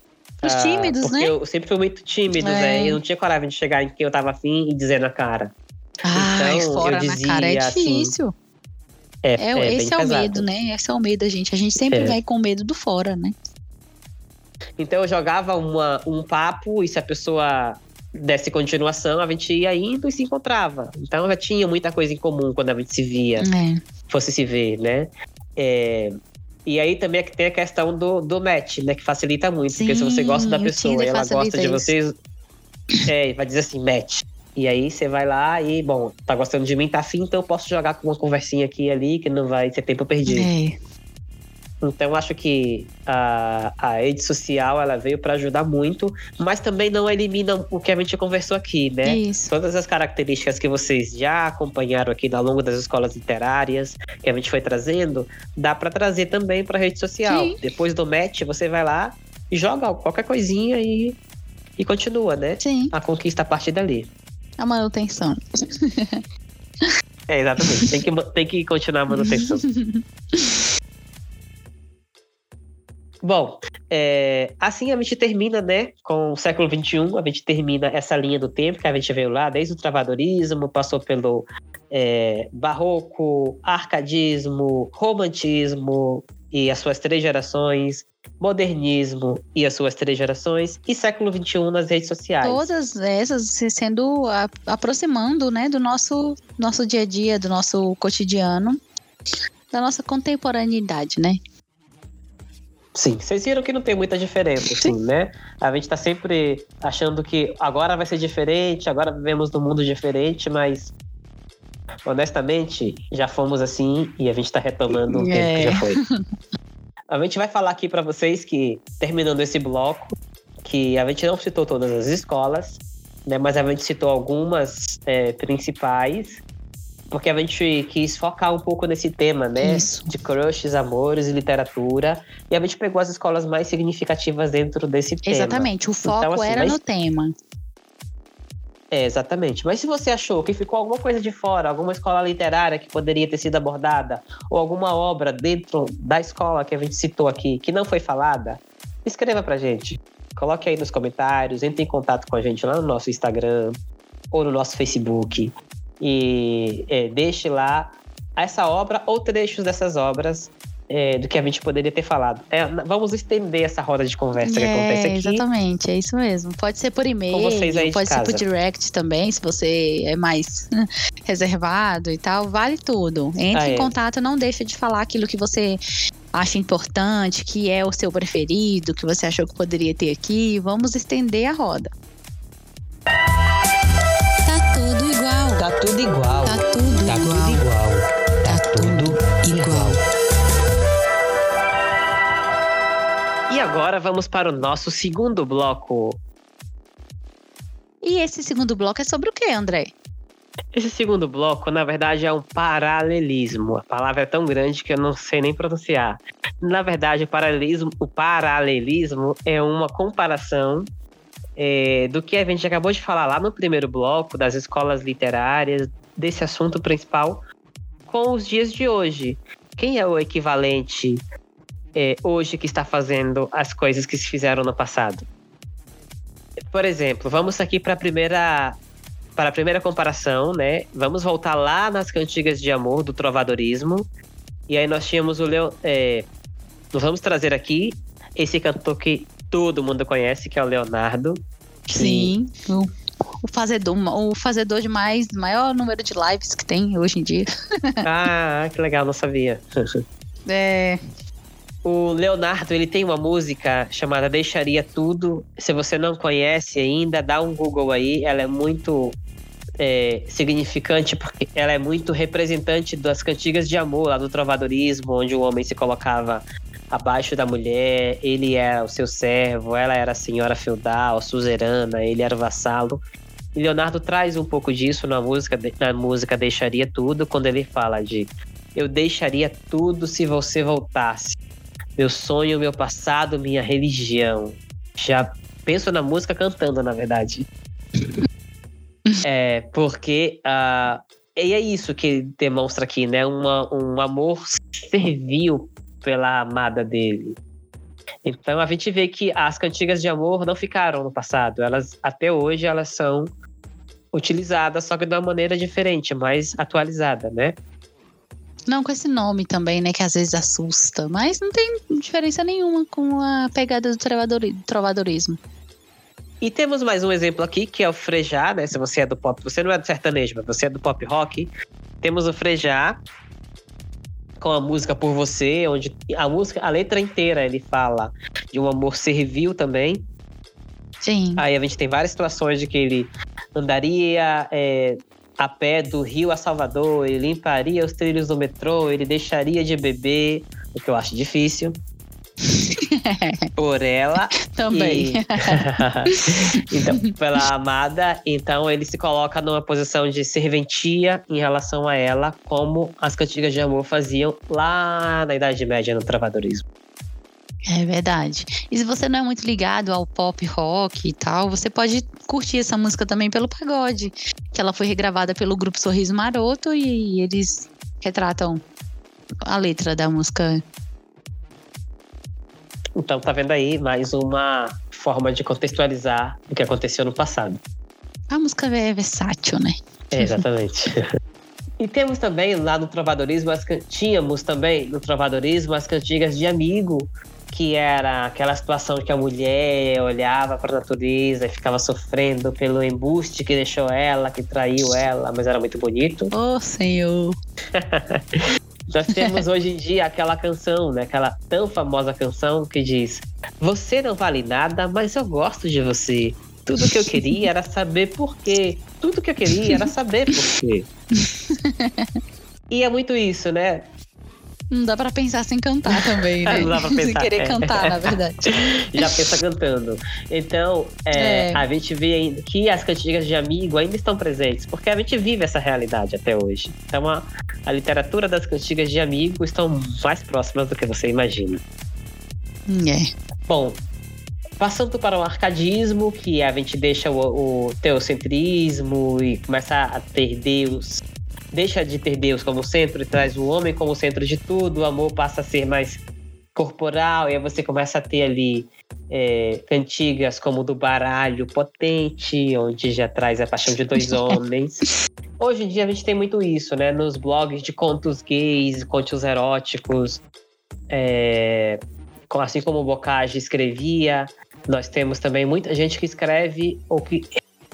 Os ah, tímidos, porque né? eu sempre fui muito tímido, É. né? Eu não tinha coragem de chegar em quem eu tava afim e dizer na cara. Ai, Então, fora eu na cara é dizia, assim, difícil. É, É, é bem esse é o pesado. medo, né? Esse é o medo da gente. A gente sempre É. vai com medo do fora, né? Então eu jogava uma, um papo e se a pessoa desse continuação, a gente ia indo e se encontrava. Então já tinha muita coisa em comum quando a gente se via, É. fosse se ver, né? É, e aí também é que tem a questão do, do match, né? Que facilita muito. porque se você Sim, gosta da pessoa e ela gosta de vocês, é, vai dizer assim, match. E aí você vai lá e, bom, tá gostando de mim, tá afim, então eu posso jogar com uma conversinha aqui e ali, que não vai ser tempo perdido. É. Então acho que a, a rede social ela veio para ajudar muito, mas também não elimina o que a gente conversou aqui, né? Isso. Todas as características que vocês já acompanharam aqui ao longo das escolas literárias, que a gente foi trazendo, dá para trazer também para rede social. Sim. Depois do match, você vai lá e joga qualquer coisinha e, e continua, né? Sim, A conquista a partir dali. a manutenção. É, exatamente. tem, que, tem que continuar a manutenção. Bom, é, assim a gente termina, né, com o século XXI, a gente termina essa linha do tempo que a gente veio lá, desde o travadorismo, passou pelo é, barroco, arcadismo, romantismo e as suas três gerações, modernismo e as suas três gerações, e século XXI nas redes sociais. Todas essas se sendo a- aproximando, né, do nosso nosso dia a dia, do nosso cotidiano, da nossa contemporaneidade, né? Sim, vocês viram que não tem muita diferença, assim, né? A gente tá sempre achando que agora vai ser diferente, agora vivemos num mundo diferente, mas honestamente já fomos assim e a gente tá retomando tempo É. que já foi. A gente vai falar aqui para vocês que, terminando esse bloco, que a gente não citou todas as escolas, né? Mas a gente citou algumas é, principais, porque a gente quis focar um pouco nesse tema, né? Isso. De crushes, amores e literatura. E a gente pegou as escolas mais significativas dentro desse tema. Exatamente, o foco assim, era mas- no tema. É, exatamente. Mas se você achou que ficou alguma coisa de fora, alguma escola literária que poderia ter sido abordada, ou alguma obra dentro da escola que a gente citou aqui que não foi falada, escreva pra gente. Coloque aí nos comentários, entre em contato com a gente lá no nosso Instagram ou no nosso Facebook. E é, deixe lá essa obra ou trechos dessas obras é, do que a gente poderia ter falado. É, vamos estender essa roda de conversa que acontece É, aqui. exatamente, é isso mesmo. Pode ser por e-mail, pode ser por direct também, se você é mais reservado e tal, vale tudo. Entre Ah, em é. contato, não deixa de falar aquilo que você acha importante, que é o seu preferido, que você achou que poderia ter aqui. Vamos estender a roda. Tá tudo igual. Tá tudo Tá igual. tudo igual. Tá tudo igual. E agora vamos para o nosso segundo bloco. E esse segundo bloco é sobre o que, André? Esse segundo bloco, na verdade, é um paralelismo. A palavra é tão grande que eu não sei nem pronunciar. Na verdade, o paralelismo, o paralelismo é uma comparação é, do que a gente acabou de falar lá no primeiro bloco, das escolas literárias, desse assunto principal, com os dias de hoje. Quem é o equivalente é, hoje que está fazendo as coisas que se fizeram no passado? Por exemplo, vamos aqui para a primeira para a primeira comparação, né? Vamos voltar lá nas cantigas de amor do trovadorismo. E aí nós tínhamos o Leo, é, nós vamos trazer aqui esse cantor que todo mundo conhece, que é o Leonardo. Sim. O, o fazedor, o fazedor de mais maior número de lives que tem hoje em dia. ah, que legal, não sabia. É, O Leonardo, ele tem uma música chamada Deixaria Tudo. Se você não conhece ainda, dá um Google aí. Ela é muito é, significante porque ela é muito representante das cantigas de amor lá do trovadorismo, onde o homem se colocava abaixo da mulher, ele era o seu servo, ela era a senhora feudal, suzerana, ele era o vassalo. E Leonardo traz um pouco disso na música, na música Deixaria Tudo, quando ele fala de eu deixaria tudo se você voltasse. Meu sonho, meu passado, minha religião. Já penso na música cantando, na verdade. É, porque uh, e é isso que ele demonstra aqui, né? Uma, um amor servil pela amada dele. Então a gente vê que as cantigas de amor não ficaram no passado. Elas até hoje elas são utilizadas, só que de uma maneira diferente, mais atualizada, né? Não com esse nome também, né? Que às vezes assusta. Mas não tem diferença nenhuma com a pegada do trovadorismo. E temos mais um exemplo aqui, que é o Frejá, né? Se você é do pop, você não é do sertanejo, mas você é do pop rock. Temos o Frejá com a música Por Você, onde a música, a letra inteira ele fala de um amor servil também. Sim. Aí a gente tem várias situações de que ele andaria é, a pé do Rio a Salvador, ele limparia os trilhos do metrô, ele deixaria de beber, o que eu acho difícil. por ela. Também. E... então, pela amada, então ele se coloca numa posição de serventia em relação a ela, como as cantigas de amor faziam lá na Idade Média no travadorismo. É verdade. E se você não é muito ligado ao pop rock e tal, você pode curtir essa música também pelo pagode, que ela foi regravada pelo grupo Sorriso Maroto e eles retratam a letra da música então tá vendo aí mais uma forma de contextualizar o que aconteceu no passado. A música é versátil, né? É, exatamente. e temos também lá no trovadorismo, as, tínhamos também no trovadorismo as cantigas de amigo, que era aquela situação que a mulher olhava para a natureza e ficava sofrendo pelo embuste que deixou ela, que traiu ela, mas era muito bonito. Oh, Senhor! Nós temos hoje em dia aquela canção, né? Aquela tão famosa canção que diz: Você não vale nada, mas eu gosto de você. Tudo que eu queria era saber por quê. Tudo que eu queria era saber por quê. E é muito isso, né? Não dá pra pensar sem cantar também, né? Não dá pra pensar. sem querer cantar, na verdade. Já pensa cantando. Então, é, é. a gente vê ainda que as cantigas de amigo ainda estão presentes, porque a gente vive essa realidade até hoje. Então, a, a literatura das cantigas de amigo estão mais próximas do que você imagina. É. Bom, passando para o arcadismo, que a gente deixa o, o teocentrismo e começa a ter Deus deixa de ter Deus como centro e traz o homem como centro de tudo, o amor passa a ser mais corporal, e aí você começa a ter ali é, cantigas como do baralho potente, onde já traz a paixão de dois homens. Hoje em dia a gente tem muito isso, né? Nos blogs de contos gays, contos eróticos, é, assim como o Bocage escrevia, nós temos também muita gente que escreve ou que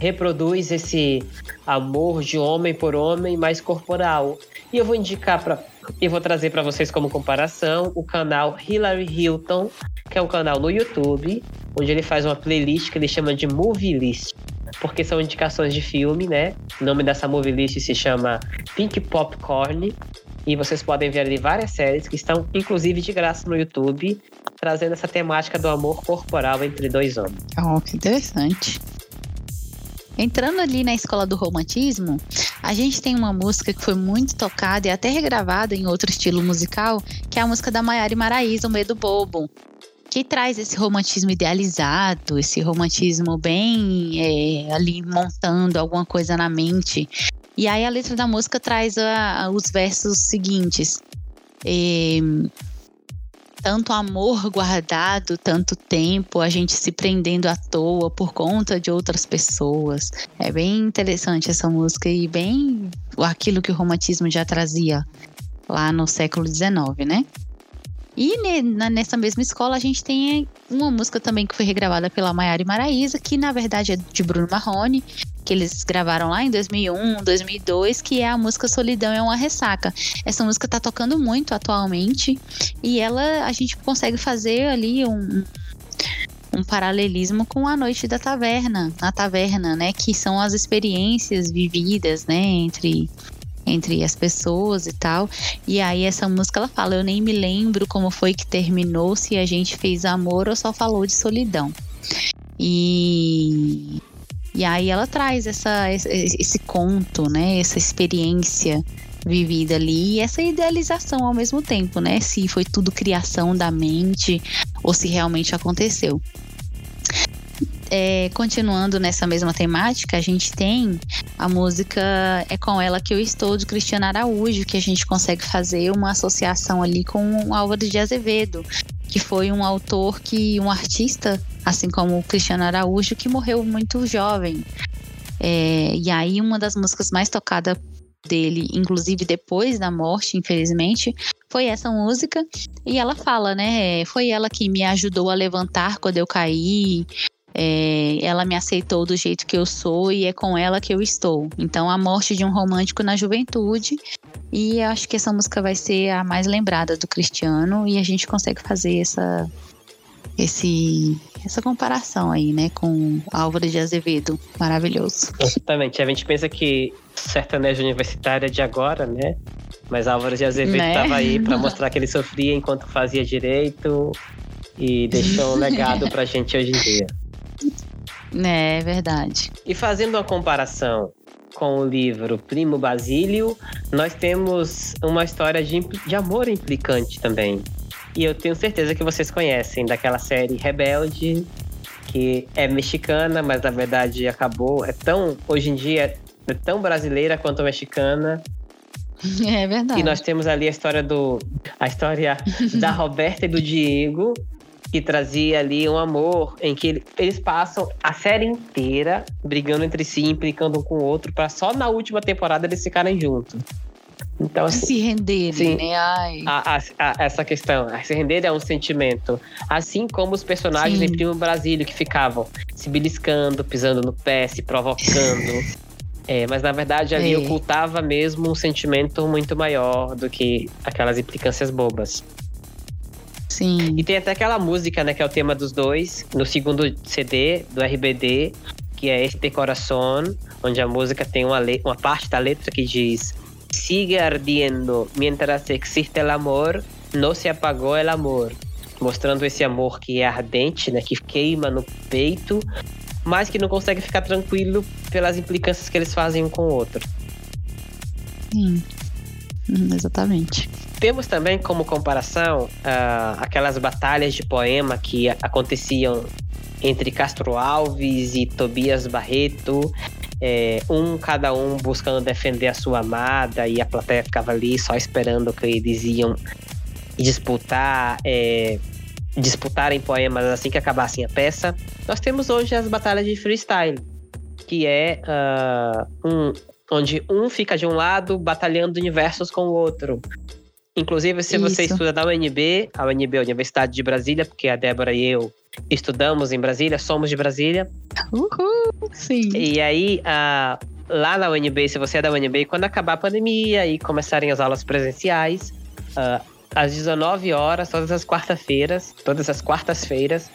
reproduz esse amor de homem por homem mais corporal. E eu vou indicar para e vou trazer para vocês como comparação o canal Hillary Hilton, que é um canal no YouTube, onde ele faz uma playlist que ele chama de Movie List, porque são indicações de filme, né? O nome dessa movie list se chama Pink Popcorn. E vocês podem ver ali várias séries que estão, inclusive, de graça no YouTube, trazendo essa temática do amor corporal entre dois homens. Oh, que interessante. Entrando ali na escola do romantismo, a gente tem uma música que foi muito tocada e até regravada em outro estilo musical, que é a música da Maiara Maraíza, O Medo Bobo que traz esse romantismo idealizado, esse romantismo bem é, ali montando alguma coisa na mente. E aí a letra da música traz a, a, os versos seguintes. É, tanto amor guardado, tanto tempo, a gente se prendendo à toa por conta de outras pessoas. É bem interessante essa música e bem aquilo que o romantismo já trazia lá no século XIX, né? E nessa mesma escola a gente tem uma música também que foi regravada pela Maiara Maraíza, que na verdade é de Bruno Marrone, que eles gravaram lá em 2001, 2002, que é a música Solidão é uma Ressaca. Essa música tá tocando muito atualmente e ela a gente consegue fazer ali um, um paralelismo com a noite da taverna, a taverna, né, que são as experiências vividas, né, entre entre as pessoas e tal. E aí essa música ela fala: "Eu nem me lembro como foi que terminou, se a gente fez amor ou só falou de solidão". E e aí ela traz essa, esse, esse conto, né? Essa experiência vivida ali e essa idealização ao mesmo tempo, né? Se foi tudo criação da mente ou se realmente aconteceu. é, continuando nessa mesma temática, a gente tem a música É Com Ela Que Eu Estou, de Cristiano Araújo, que a gente consegue fazer uma associação ali com o Álvaro de Azevedo, que foi um autor que, um artista, assim como o Cristiano Araújo, que morreu muito jovem. É, e aí, uma das músicas mais tocadas dele, inclusive depois da morte, infelizmente, foi essa música. E ela fala, né? Foi ela que me ajudou a levantar quando eu caí. É, ela me aceitou do jeito que eu sou e é com ela que eu estou. Então, a morte de um romântico na juventude. E acho que essa música vai ser a mais lembrada do Cristiano e a gente consegue fazer essa esse essa comparação aí, né, com Álvaro de Azevedo, maravilhoso. Exatamente. A gente pensa que sertanejo universitário é de agora, né? Mas Álvaro de Azevedo estava né? aí para mostrar que ele sofria enquanto fazia direito e deixou um legado pra gente hoje em dia. É verdade. E fazendo uma comparação com o livro Primo Basílio, nós temos uma história de, de amor implicante também. E eu tenho certeza que vocês conhecem daquela série Rebelde, que é mexicana, mas na verdade acabou. É tão, hoje em dia, é tão brasileira quanto mexicana. É verdade. E nós temos ali a história do. A história da Roberta e do Diego, que trazia ali um amor em que eles passam a série inteira brigando entre si, implicando um com o outro, para só na última temporada eles ficarem juntos. Então, assim, se render, sim, né? A, a, a, essa questão, se render é um sentimento. Assim como os personagens sim. em Primo Brasílio que ficavam se beliscando, pisando no pé, se provocando. é, mas na verdade ali é. ocultava mesmo um sentimento muito maior do que aquelas implicâncias bobas. Sim. E tem até aquela música, né, que é o tema dos dois, no segundo CD do RBD, que é Este Coração, onde a música tem uma, uma parte da letra que diz sigue ardiendo mientras existe el amor, no se apagou el amor. Mostrando esse amor que é ardente, né, que queima no peito, mas que não consegue ficar tranquilo pelas implicâncias que eles fazem um com o outro. Sim, hum, exatamente. Temos também como comparação uh, aquelas batalhas de poema que aconteciam entre Castro Alves e Tobias Barreto, é, um cada um buscando defender a sua amada e a plateia ficava ali só esperando que eles iam disputar, é, disputarem poemas assim que acabassem a peça. Nós temos hoje as batalhas de freestyle, que é uh, um, onde um fica de um lado batalhando universos com o outro. Inclusive, se Isso. você estuda na UNB, a UNB é a Universidade de Brasília, porque a Débora e eu estudamos em Brasília, somos de Brasília. Uhul, sim. E aí, uh, lá na UNB, se você é da UNB, quando acabar a pandemia e começarem as aulas presenciais, uh, às 19 horas, todas as quartas-feiras, todas as quartas-feiras,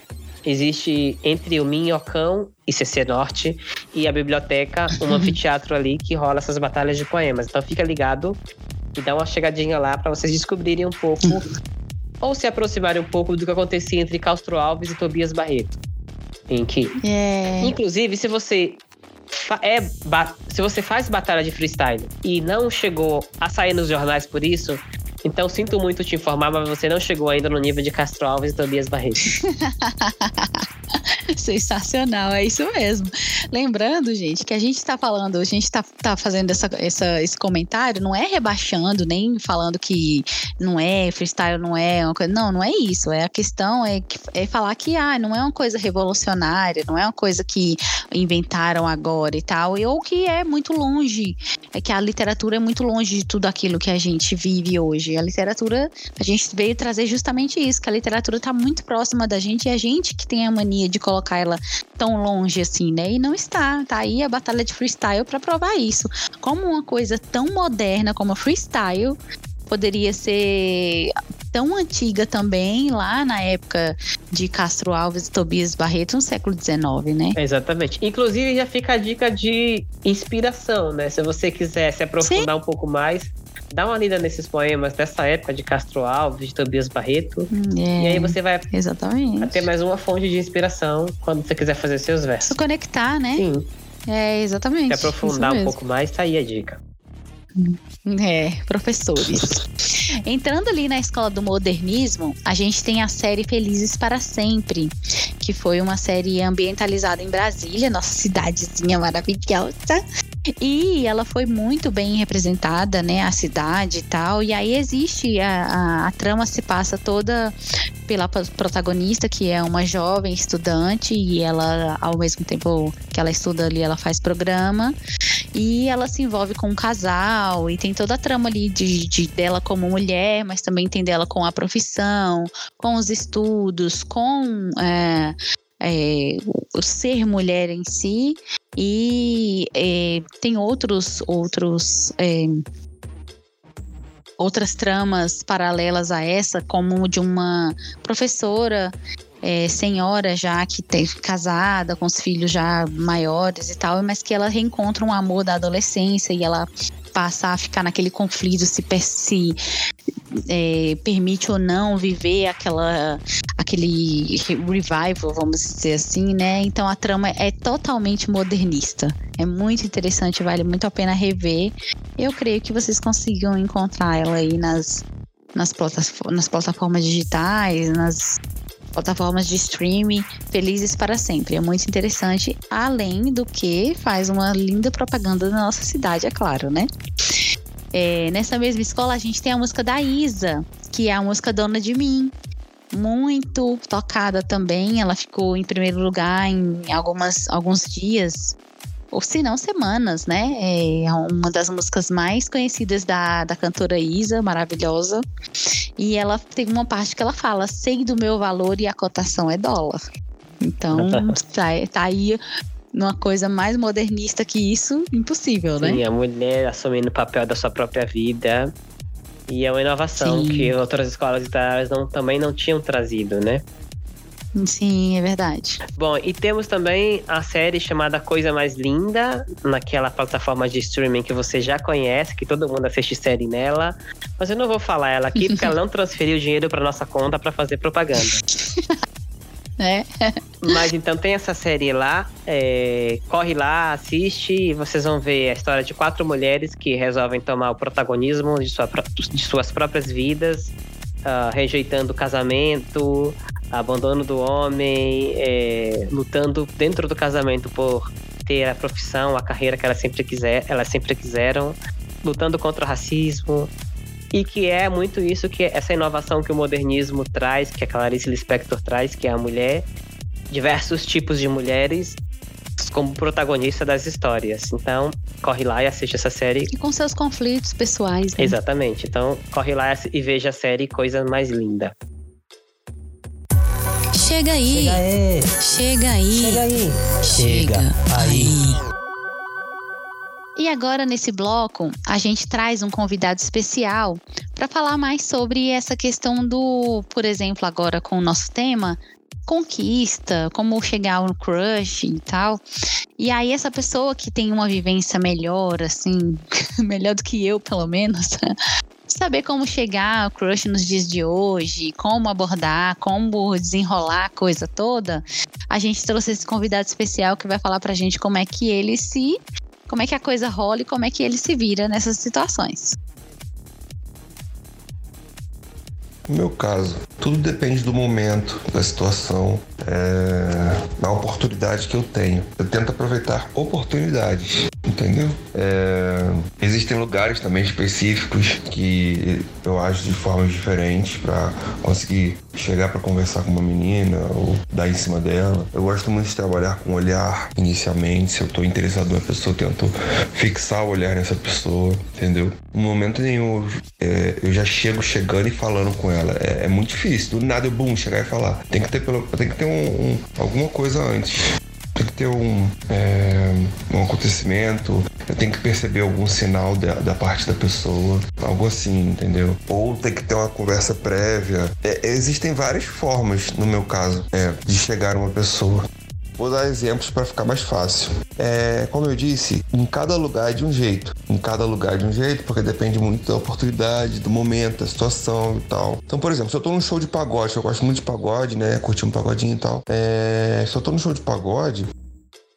existe entre o Minhocão e CC Norte e a biblioteca um anfiteatro ali que rola essas batalhas de poemas. Então fica ligado e dá uma chegadinha lá para vocês descobrirem um pouco ou se aproximarem um pouco do que acontecia entre Castro Alves e Tobias Barreto. Em que, é... inclusive, se você é se você faz batalha de freestyle e não chegou a sair nos jornais por isso, então, sinto muito te informar, mas você não chegou ainda no nível de Castro Alves e Tobias Barreto. Sensacional, é isso mesmo. Lembrando, gente, que a gente está falando, a gente está tá fazendo essa, essa, esse comentário, não é rebaixando, nem falando que não é freestyle, não é uma coisa. Não, não é isso. É a questão é, é falar que ah, não é uma coisa revolucionária, não é uma coisa que inventaram agora e tal, ou que é muito longe, é que a literatura é muito longe de tudo aquilo que a gente vive hoje a literatura, a gente veio trazer justamente isso, que a literatura está muito próxima da gente e a gente que tem a mania de colocar ela tão longe assim, né? E não está. Tá aí a batalha de freestyle para provar isso. Como uma coisa tão moderna como a freestyle poderia ser tão antiga também, lá na época de Castro Alves e Tobias Barreto, no século XIX, né? Exatamente. Inclusive, já fica a dica de inspiração, né? Se você quiser se aprofundar Sim. um pouco mais, dá uma lida nesses poemas dessa época de Castro Alves, de Tobias Barreto. É, e aí você vai exatamente. ter mais uma fonte de inspiração quando você quiser fazer seus versos. Se conectar, né? Sim. É, exatamente. Se aprofundar um pouco mais, tá aí a dica. É, professores. Entrando ali na escola do modernismo, a gente tem a série Felizes para Sempre, que foi uma série ambientalizada em Brasília, nossa cidadezinha maravilhosa. E ela foi muito bem representada, né? A cidade e tal. E aí existe a, a, a trama se passa toda pela protagonista, que é uma jovem estudante, e ela, ao mesmo tempo que ela estuda ali, ela faz programa. E ela se envolve com um casal, e tem toda a trama ali de, de dela como mulher, mas também tem dela com a profissão, com os estudos, com é, é, o ser mulher em si e é, tem outros outros é, outras tramas paralelas a essa como de uma professora é, senhora já que tem casada com os filhos já maiores e tal mas que ela reencontra um amor da adolescência e ela passa a ficar naquele conflito se, se é, permite ou não viver aquela aquele revival, vamos dizer assim, né? Então a trama é totalmente modernista. É muito interessante, vale muito a pena rever. Eu creio que vocês consigam encontrar ela aí nas, nas, plataformas, nas plataformas digitais, nas plataformas de streaming felizes para sempre. É muito interessante, além do que faz uma linda propaganda da nossa cidade, é claro, né? É, nessa mesma escola a gente tem a música da Isa, que é a música Dona de Mim. Muito tocada também. Ela ficou em primeiro lugar em algumas, alguns dias, ou se não semanas, né? É uma das músicas mais conhecidas da, da cantora Isa, maravilhosa. E ela tem uma parte que ela fala: sei do meu valor e a cotação é dólar. Então, tá, tá aí numa coisa mais modernista que isso, impossível, né? Sim, a mulher assumindo o papel da sua própria vida. E é uma inovação Sim. que outras escolas literárias não, também não tinham trazido, né? Sim, é verdade. Bom, e temos também a série chamada Coisa Mais Linda, naquela plataforma de streaming que você já conhece, que todo mundo assiste série nela. Mas eu não vou falar ela aqui porque ela não transferiu dinheiro para nossa conta para fazer propaganda. né? Mas então tem essa série lá, é, corre lá, assiste e vocês vão ver a história de quatro mulheres que resolvem tomar o protagonismo de, sua, de suas próprias vidas, uh, rejeitando o casamento, abandono do homem, é, lutando dentro do casamento por ter a profissão, a carreira que elas sempre, quiser, elas sempre quiseram, lutando contra o racismo, e que é muito isso que essa inovação que o modernismo traz, que a Clarice Lispector traz, que é a mulher, diversos tipos de mulheres como protagonista das histórias. Então, corre lá e assiste essa série. E com seus conflitos pessoais. Né? Exatamente. Então, corre lá e veja a série Coisa Mais Linda. Chega aí. Chega aí. Chega aí. Chega. E agora, nesse bloco, a gente traz um convidado especial para falar mais sobre essa questão do, por exemplo, agora com o nosso tema, conquista, como chegar no crush e tal. E aí, essa pessoa que tem uma vivência melhor, assim, melhor do que eu, pelo menos, saber como chegar ao crush nos dias de hoje, como abordar, como desenrolar a coisa toda, a gente trouxe esse convidado especial que vai falar pra gente como é que ele se como é que a coisa rola e como é que ele se vira nessas situações. No meu caso, tudo depende do momento, da situação, é, da oportunidade que eu tenho. Eu tento aproveitar oportunidades, entendeu? É, existem lugares também específicos que eu acho de formas diferentes para conseguir chegar para conversar com uma menina ou dar em cima dela. Eu gosto muito de trabalhar com olhar inicialmente. Se eu estou interessado numa pessoa, eu tento fixar o olhar nessa pessoa, entendeu? No momento nenhum é, eu já chego chegando e falando com ela. É, é muito difícil. Do nada bum, chegar e falar. Tem que ter, pelo, tem que ter um, um alguma coisa antes tem que ter um, é, um acontecimento, eu tenho que perceber algum sinal da, da, parte da pessoa, algo assim, entendeu? Ou tem que ter uma conversa prévia. É, existem várias formas, no meu caso, é, de chegar a uma pessoa. Vou dar exemplos para ficar mais fácil. É, como eu disse, em cada lugar é de um jeito. Em cada lugar é de um jeito, porque depende muito da oportunidade, do momento, da situação e tal. Então, por exemplo, se eu tô num show de pagode, eu gosto muito de pagode, né? Curtir um pagodinho e tal. É, se eu tô num show de pagode,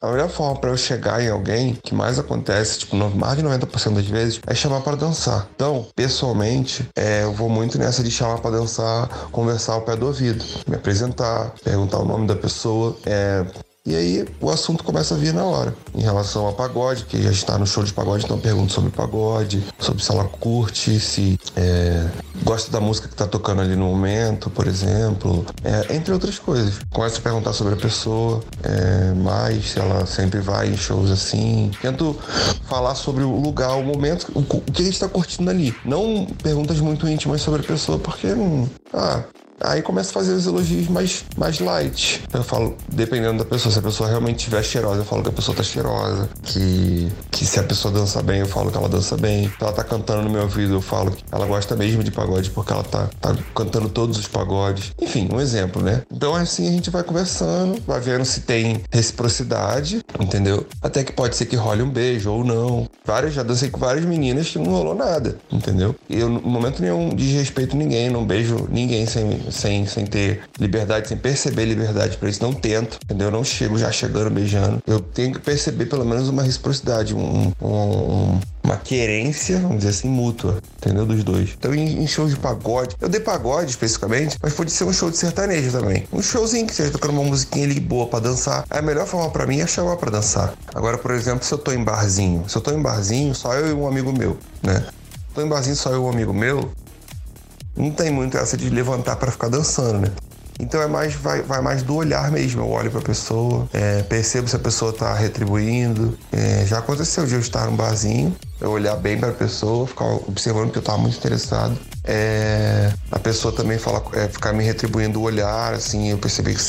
A melhor forma para eu chegar em alguém, que mais acontece, tipo, mais de 90% das vezes, é chamar para dançar. Então, pessoalmente, é, eu vou muito nessa de chamar para dançar, conversar ao pé do ouvido, me apresentar, perguntar o nome da pessoa, é, e aí o assunto começa a vir na hora. Em relação a pagode, que já está no show de pagode, então pergunto sobre pagode, sobre se ela curte, se é, gosta da música que está tocando ali no momento, por exemplo, é, entre outras coisas. Começo a perguntar sobre a pessoa, é, mais se ela sempre vai em shows assim. Tento falar sobre o lugar, o momento, o, o que a gente está curtindo ali. Não perguntas muito íntimas sobre a pessoa, porque não. Ah, Aí começa a fazer os elogios mais, mais light. Eu falo, dependendo da pessoa, se a pessoa realmente estiver cheirosa, eu falo que a pessoa tá cheirosa. Que, que se a pessoa dança bem, eu falo que ela dança bem. Se ela tá cantando no meu ouvido, eu falo que ela gosta mesmo de pagode porque ela tá, tá cantando todos os pagodes. Enfim, um exemplo, né? Então assim a gente vai conversando, vai vendo se tem reciprocidade, entendeu? Até que pode ser que role um beijo ou não. Várias, já dancei com várias meninas que não rolou nada, entendeu? E eu, no momento nenhum, desrespeito ninguém, não beijo ninguém sem sem, sem ter liberdade, sem perceber liberdade para isso. Não tento, entendeu? Eu não chego já chegando beijando. Eu tenho que perceber pelo menos uma reciprocidade, um, um, uma querência, vamos dizer assim, mútua, entendeu? Dos dois. Então, em, em shows de pagode, eu dei pagode especificamente, mas pode ser um show de sertanejo também. Um showzinho que seja tocando uma musiquinha ali boa para dançar. A melhor forma para mim é chamar para dançar. Agora, por exemplo, se eu tô em barzinho, se eu tô em barzinho, só eu e um amigo meu, né? Tô em barzinho só eu e um amigo meu, não tem muito essa de levantar para ficar dançando, né? Então é mais vai, vai mais do olhar mesmo. Eu olho para a pessoa, é, percebo se a pessoa está retribuindo. É, já aconteceu de eu estar num barzinho, eu olhar bem para a pessoa, ficar observando porque eu estava muito interessado. É, a pessoa também fala, é, ficar me retribuindo o olhar, assim, eu percebi que.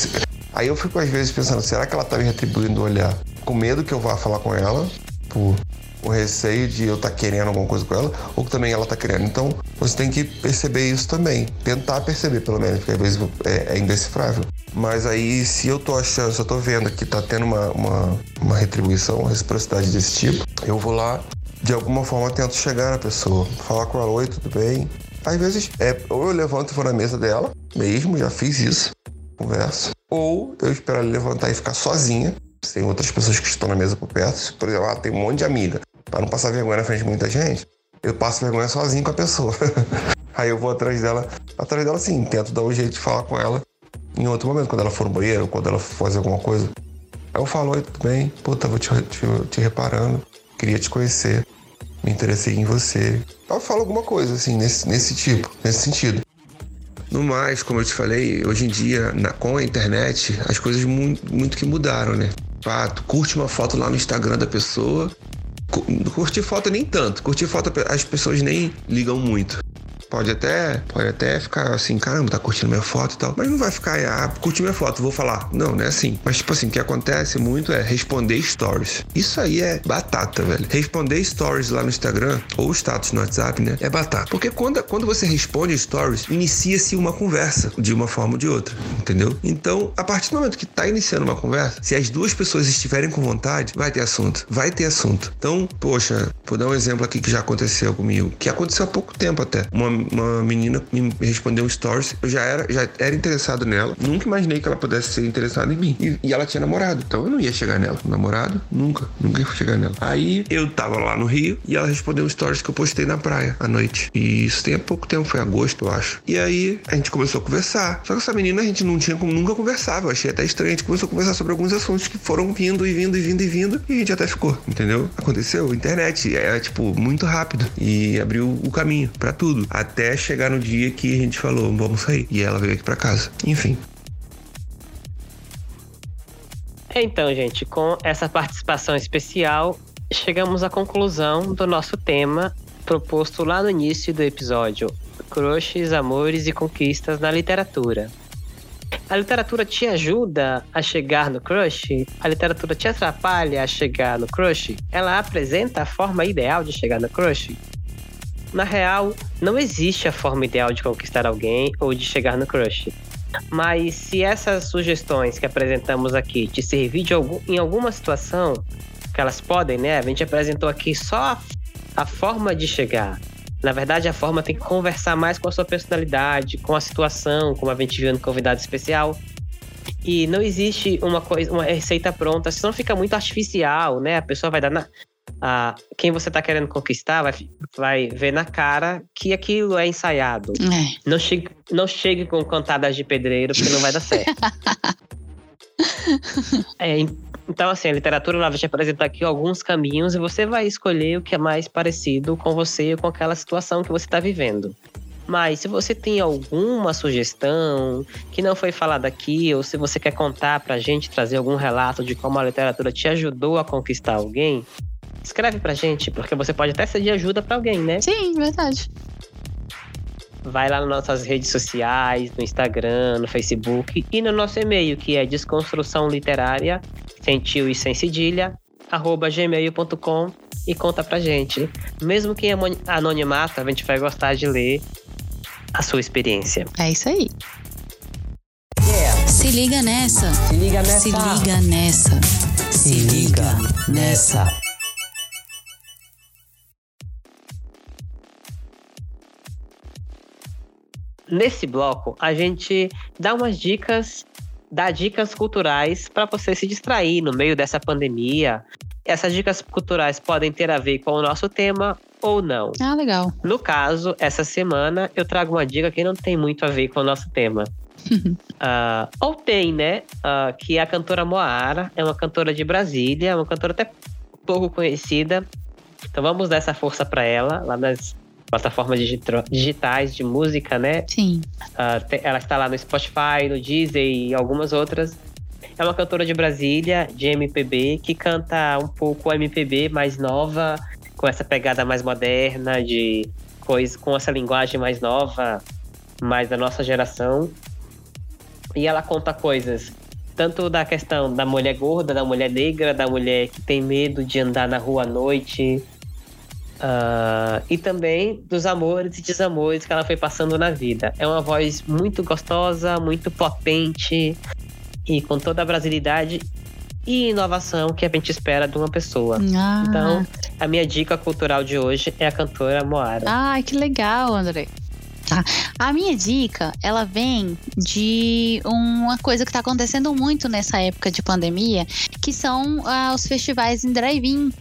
Aí eu fico às vezes pensando, será que ela está me retribuindo o olhar? Com medo que eu vá falar com ela, por o receio de eu estar tá querendo alguma coisa com ela, ou que também ela está querendo. Então, você tem que perceber isso também. Tentar perceber, pelo menos, porque às vezes é, é indecifrável. Mas aí, se eu tô achando, se eu tô vendo que tá tendo uma, uma, uma retribuição, uma reciprocidade desse tipo, eu vou lá, de alguma forma, tento chegar na pessoa, falar com ela, oi, tudo bem? Às vezes, é, ou eu levanto e vou na mesa dela, mesmo, já fiz isso, converso. Ou eu espero ela levantar e ficar sozinha, tem outras pessoas que estão na mesa por perto. Por exemplo, ah, tem um monte de amiga para não passar vergonha na frente de muita gente, eu passo vergonha sozinho com a pessoa. Aí eu vou atrás dela, atrás dela sim, tento dar um jeito de falar com ela em outro momento, quando ela for no banheiro, quando ela for fazer alguma coisa. Aí eu falo, oi, tudo bem? Pô, tava te, te, te reparando, queria te conhecer, me interessei em você. Eu falo alguma coisa, assim, nesse, nesse tipo, nesse sentido. No mais, como eu te falei, hoje em dia, na, com a internet, as coisas muito, muito que mudaram, né? Ah, curte uma foto lá no Instagram da pessoa, Curtir foto nem tanto. Curtir foto as pessoas nem ligam muito. Pode até, pode até ficar assim, caramba, tá curtindo minha foto e tal. Mas não vai ficar, ah, curti minha foto, vou falar. Não, não é assim. Mas, tipo assim, o que acontece muito é responder stories. Isso aí é batata, velho. Responder stories lá no Instagram, ou status no WhatsApp, né? É batata. Porque quando, quando você responde stories, inicia-se uma conversa, de uma forma ou de outra, entendeu? Então, a partir do momento que tá iniciando uma conversa, se as duas pessoas estiverem com vontade, vai ter assunto. Vai ter assunto. Então, poxa, vou dar um exemplo aqui que já aconteceu comigo, que aconteceu há pouco tempo até. Uma uma menina me respondeu um stories. Eu já era, já era interessado nela. Nunca imaginei que ela pudesse ser interessada em mim. E, e ela tinha namorado. Então eu não ia chegar nela. Namorado? Nunca. Nunca ia chegar nela. Aí eu tava lá no Rio e ela respondeu um stories que eu postei na praia à noite. E isso tem há pouco tempo, foi agosto, eu acho. E aí a gente começou a conversar. Só que essa menina a gente não tinha como nunca conversava. Eu achei até estranho. A gente começou a conversar sobre alguns assuntos que foram vindo e vindo e vindo e vindo. E a gente até ficou, entendeu? Aconteceu. Internet é tipo muito rápido. E abriu o caminho para tudo. Até até chegar no dia que a gente falou, vamos sair. E ela veio aqui para casa. Enfim. Então, gente, com essa participação especial, chegamos à conclusão do nosso tema proposto lá no início do episódio: crushes, amores e conquistas na literatura. A literatura te ajuda a chegar no crush? A literatura te atrapalha a chegar no crush? Ela apresenta a forma ideal de chegar no crush? Na real, não existe a forma ideal de conquistar alguém ou de chegar no crush. Mas se essas sugestões que apresentamos aqui te servir algum, em alguma situação, que elas podem, né? A gente apresentou aqui só a, a forma de chegar. Na verdade, a forma tem que conversar mais com a sua personalidade, com a situação, como a gente viu no convidado especial. E não existe uma coisa, uma receita pronta, senão fica muito artificial, né? A pessoa vai dar na. A, quem você tá querendo conquistar vai, vai ver na cara que aquilo é ensaiado. É. Não, chegue, não chegue com cantadas de pedreiro, porque não vai dar certo. é, então, assim, a literatura ela vai te apresentar aqui alguns caminhos e você vai escolher o que é mais parecido com você ou com aquela situação que você está vivendo. Mas se você tem alguma sugestão que não foi falada aqui, ou se você quer contar pra gente, trazer algum relato de como a literatura te ajudou a conquistar alguém, escreve pra gente, porque você pode até ser de ajuda para alguém, né? Sim, verdade. Vai lá nas nossas redes sociais, no Instagram, no Facebook e no nosso e-mail, que é desconstrução literária, sentiu e sem cedilha, arroba gmail.com e conta pra gente. Mesmo que em anonimato, a gente vai gostar de ler a sua experiência. É isso aí. Yeah. Se liga nessa. Se liga nessa. Se liga nessa. Se liga nessa. Nesse bloco, a gente dá umas dicas, dá dicas culturais para você se distrair no meio dessa pandemia. Essas dicas culturais podem ter a ver com o nosso tema ou não. Ah, legal. No caso, essa semana eu trago uma dica que não tem muito a ver com o nosso tema. uh, ou tem, né? Uh, que é a cantora Moara, é uma cantora de Brasília, uma cantora até pouco conhecida. Então vamos dar essa força para ela lá nas plataformas digitais de música, né? Sim. Uh, ela está lá no Spotify, no Deezer e algumas outras. É uma cantora de Brasília, de MPB, que canta um pouco MPB mais nova, com essa pegada mais moderna, de coisa, com essa linguagem mais nova, mais da nossa geração. E ela conta coisas tanto da questão da mulher gorda, da mulher negra, da mulher que tem medo de andar na rua à noite, uh, e também dos amores e desamores que ela foi passando na vida. É uma voz muito gostosa, muito potente e com toda a brasilidade e inovação que a gente espera de uma pessoa. Ah. Então, a minha dica cultural de hoje é a cantora Moara. Ai, que legal, André. Tá. A minha dica, ela vem de uma coisa que está acontecendo muito nessa época de pandemia, que são ah, os festivais em drive-in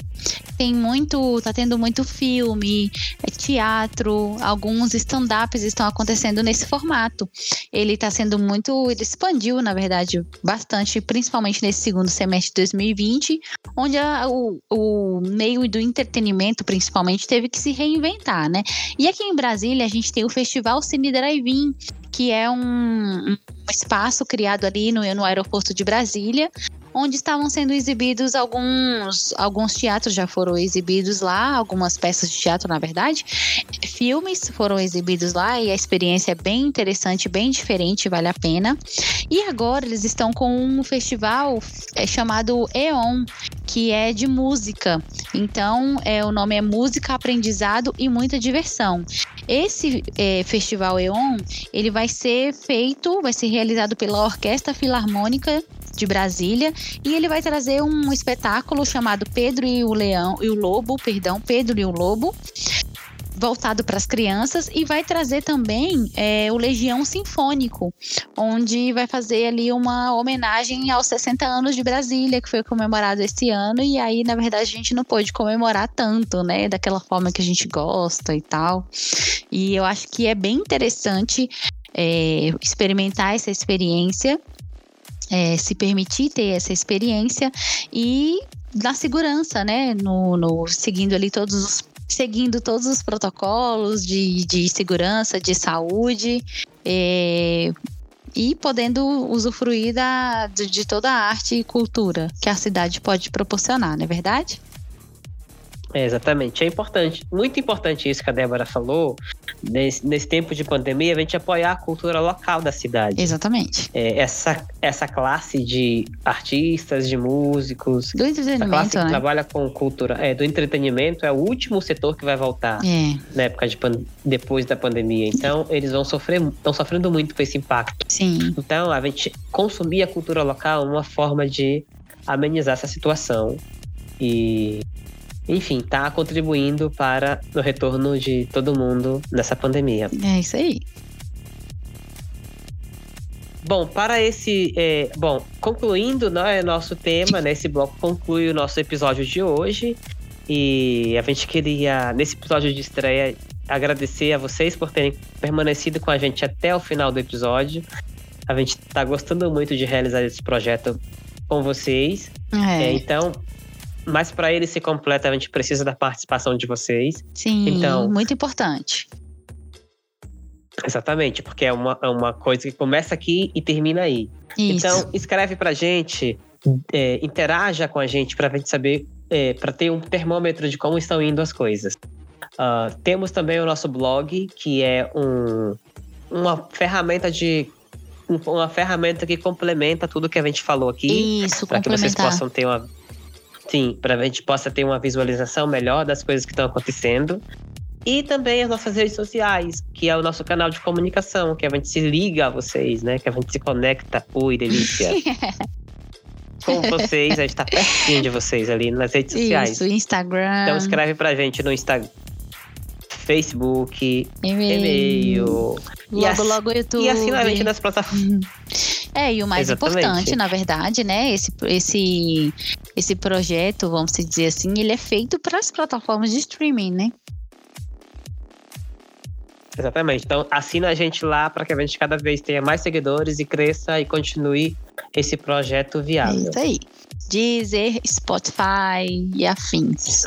tem muito, tá tendo muito filme, é teatro, alguns stand-ups estão acontecendo nesse formato. Ele tá sendo muito, ele expandiu, na verdade, bastante, principalmente nesse segundo semestre de 2020, onde a, o, o meio do entretenimento, principalmente, teve que se reinventar, né? E aqui em Brasília, a gente tem o Festival Cine Drive-In, que é um, um espaço criado ali no, no aeroporto de Brasília, onde estavam sendo exibidos alguns alguns teatros já foram exibidos lá, algumas peças de teatro, na verdade. Filmes foram exibidos lá e a experiência é bem interessante, bem diferente, vale a pena. E agora eles estão com um festival é, chamado EON, que é de música. Então, é, o nome é Música, Aprendizado e Muita Diversão. Esse é, festival EON, ele vai ser feito, vai ser realizado pela Orquestra Filarmônica de Brasília e ele vai trazer um espetáculo chamado Pedro e o Leão e o Lobo, perdão, Pedro e o Lobo, voltado para as crianças e vai trazer também é, o Legião Sinfônico, onde vai fazer ali uma homenagem aos 60 anos de Brasília, que foi comemorado esse ano, e aí, na verdade, a gente não pôde comemorar tanto, né, daquela forma que a gente gosta e tal. E eu acho que é bem interessante é, experimentar essa experiência é, se permitir ter essa experiência e na segurança, né? No, no, seguindo ali todos os seguindo todos os protocolos de, de segurança, de saúde, é, e podendo usufruir da, de, de toda a arte e cultura que a cidade pode proporcionar, não é verdade? É, exatamente. É importante, muito importante isso que a Débora falou, nesse, nesse tempo de pandemia, a gente apoiar a cultura local da cidade. Exatamente. É, essa, essa classe de artistas, de músicos. Do entretenimento. Essa classe né? que trabalha com cultura. É, do entretenimento é o último setor que vai voltar é. na época de depois da pandemia. Então, eles vão sofrer, estão sofrendo muito com esse impacto. Sim. Então, a gente consumir a cultura local é uma forma de amenizar essa situação. E enfim, está contribuindo para o retorno de todo mundo nessa pandemia. É isso aí. bom, para esse. É, bom, concluindo né, nosso tema, né, esse bloco conclui o nosso episódio de hoje. E a gente queria, nesse episódio de estreia, agradecer a vocês por terem permanecido com a gente até o final do episódio. A gente está gostando muito de realizar esse projeto com vocês. É. É, então, mas para ele ser completo, a gente precisa da participação de vocês. Sim, então- muito importante. Exatamente, porque é uma, é uma coisa que começa aqui e termina aí. Isso. Então, escreve pra gente, é, interaja com a gente pra gente saber, é, para ter um termômetro de como estão indo as coisas. Ah, temos também o nosso blog, que é um, uma ferramenta de. um- Uma ferramenta que complementa tudo que a gente falou aqui. Isso, para que vocês possam ter uma. Sim, para a gente possa ter uma visualização melhor das coisas que estão acontecendo. E também as nossas redes sociais, que é o nosso canal de comunicação, que a gente se liga a vocês, né? Que a gente se conecta. Ui, delícia. Com vocês, a gente tá pertinho de vocês ali nas redes sociais. Isso, Instagram, Então escreve pra gente no Instagram, Facebook, e-mail, logo, ass- logo YouTube. E assina a gente nas plataformas. É, e o mais Exatamente. importante, na verdade, né? Esse, esse, esse projeto, vamos dizer assim, ele é feito para as plataformas de streaming, né? Exatamente. Então assina a gente lá para que a gente cada vez tenha mais seguidores e cresça e continue esse projeto É viável. isso aí. Deezer, Spotify e afins.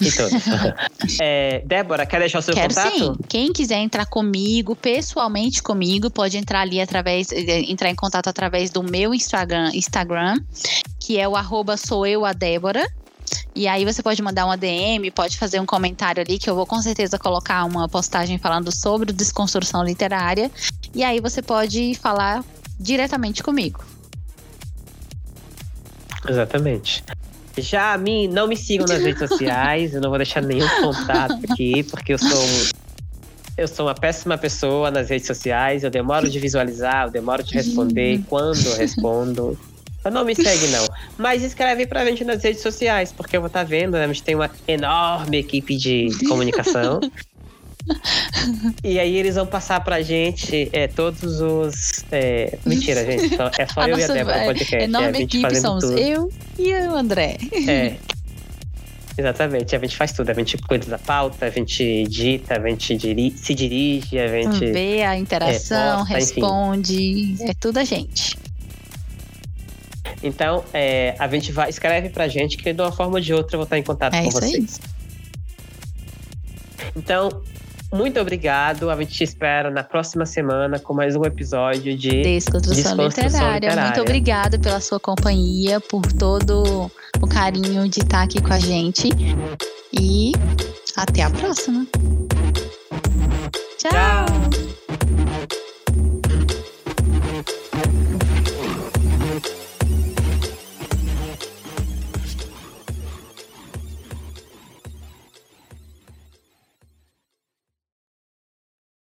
E todos. É, Débora, quer deixar o seu Quero contato? sim. Quem quiser entrar comigo, pessoalmente comigo, pode entrar ali através, eh, entrar em contato através do meu Instagram, Instagram que é o arroba sou eu a Débora. E aí você pode mandar uma DM, pode fazer um comentário ali, que eu vou com certeza colocar uma postagem falando sobre desconstrução literária. E aí você pode falar diretamente comigo. Exatamente. Já me, não me sigam nas redes sociais, eu não vou deixar nenhum contato aqui, porque eu sou eu sou uma péssima pessoa nas redes sociais, eu demoro de visualizar, eu demoro de responder, e quando eu respondo. Então não me segue, não. Mas escreve pra gente nas redes sociais, porque eu vou estar vendo, né? A gente tem uma enorme equipe de comunicação. E aí eles vão passar pra gente é, todos os. é, Mentira, gente. só- É só A eu e a nossa, Débora no é, podcast. é, a Enorme gente equipe somos tudo. eu e o André. É. Exatamente, a gente faz tudo. A gente cuida da pauta, a gente edita, a gente diri- se dirige, a gente. Vê a interação, posta, enfim. responde. É tudo a gente. Então, é, a gente vai, escreve pra gente que de uma forma ou de outra eu vou estar em contato É com isso aí. vocês. Então, muito obrigado. A gente te espera na próxima semana com mais um episódio de Desconstrução, Desconstrução literária. literária. Muito obrigada pela sua companhia, por todo o carinho de estar aqui com a gente. E até a próxima. Tchau. Tchau.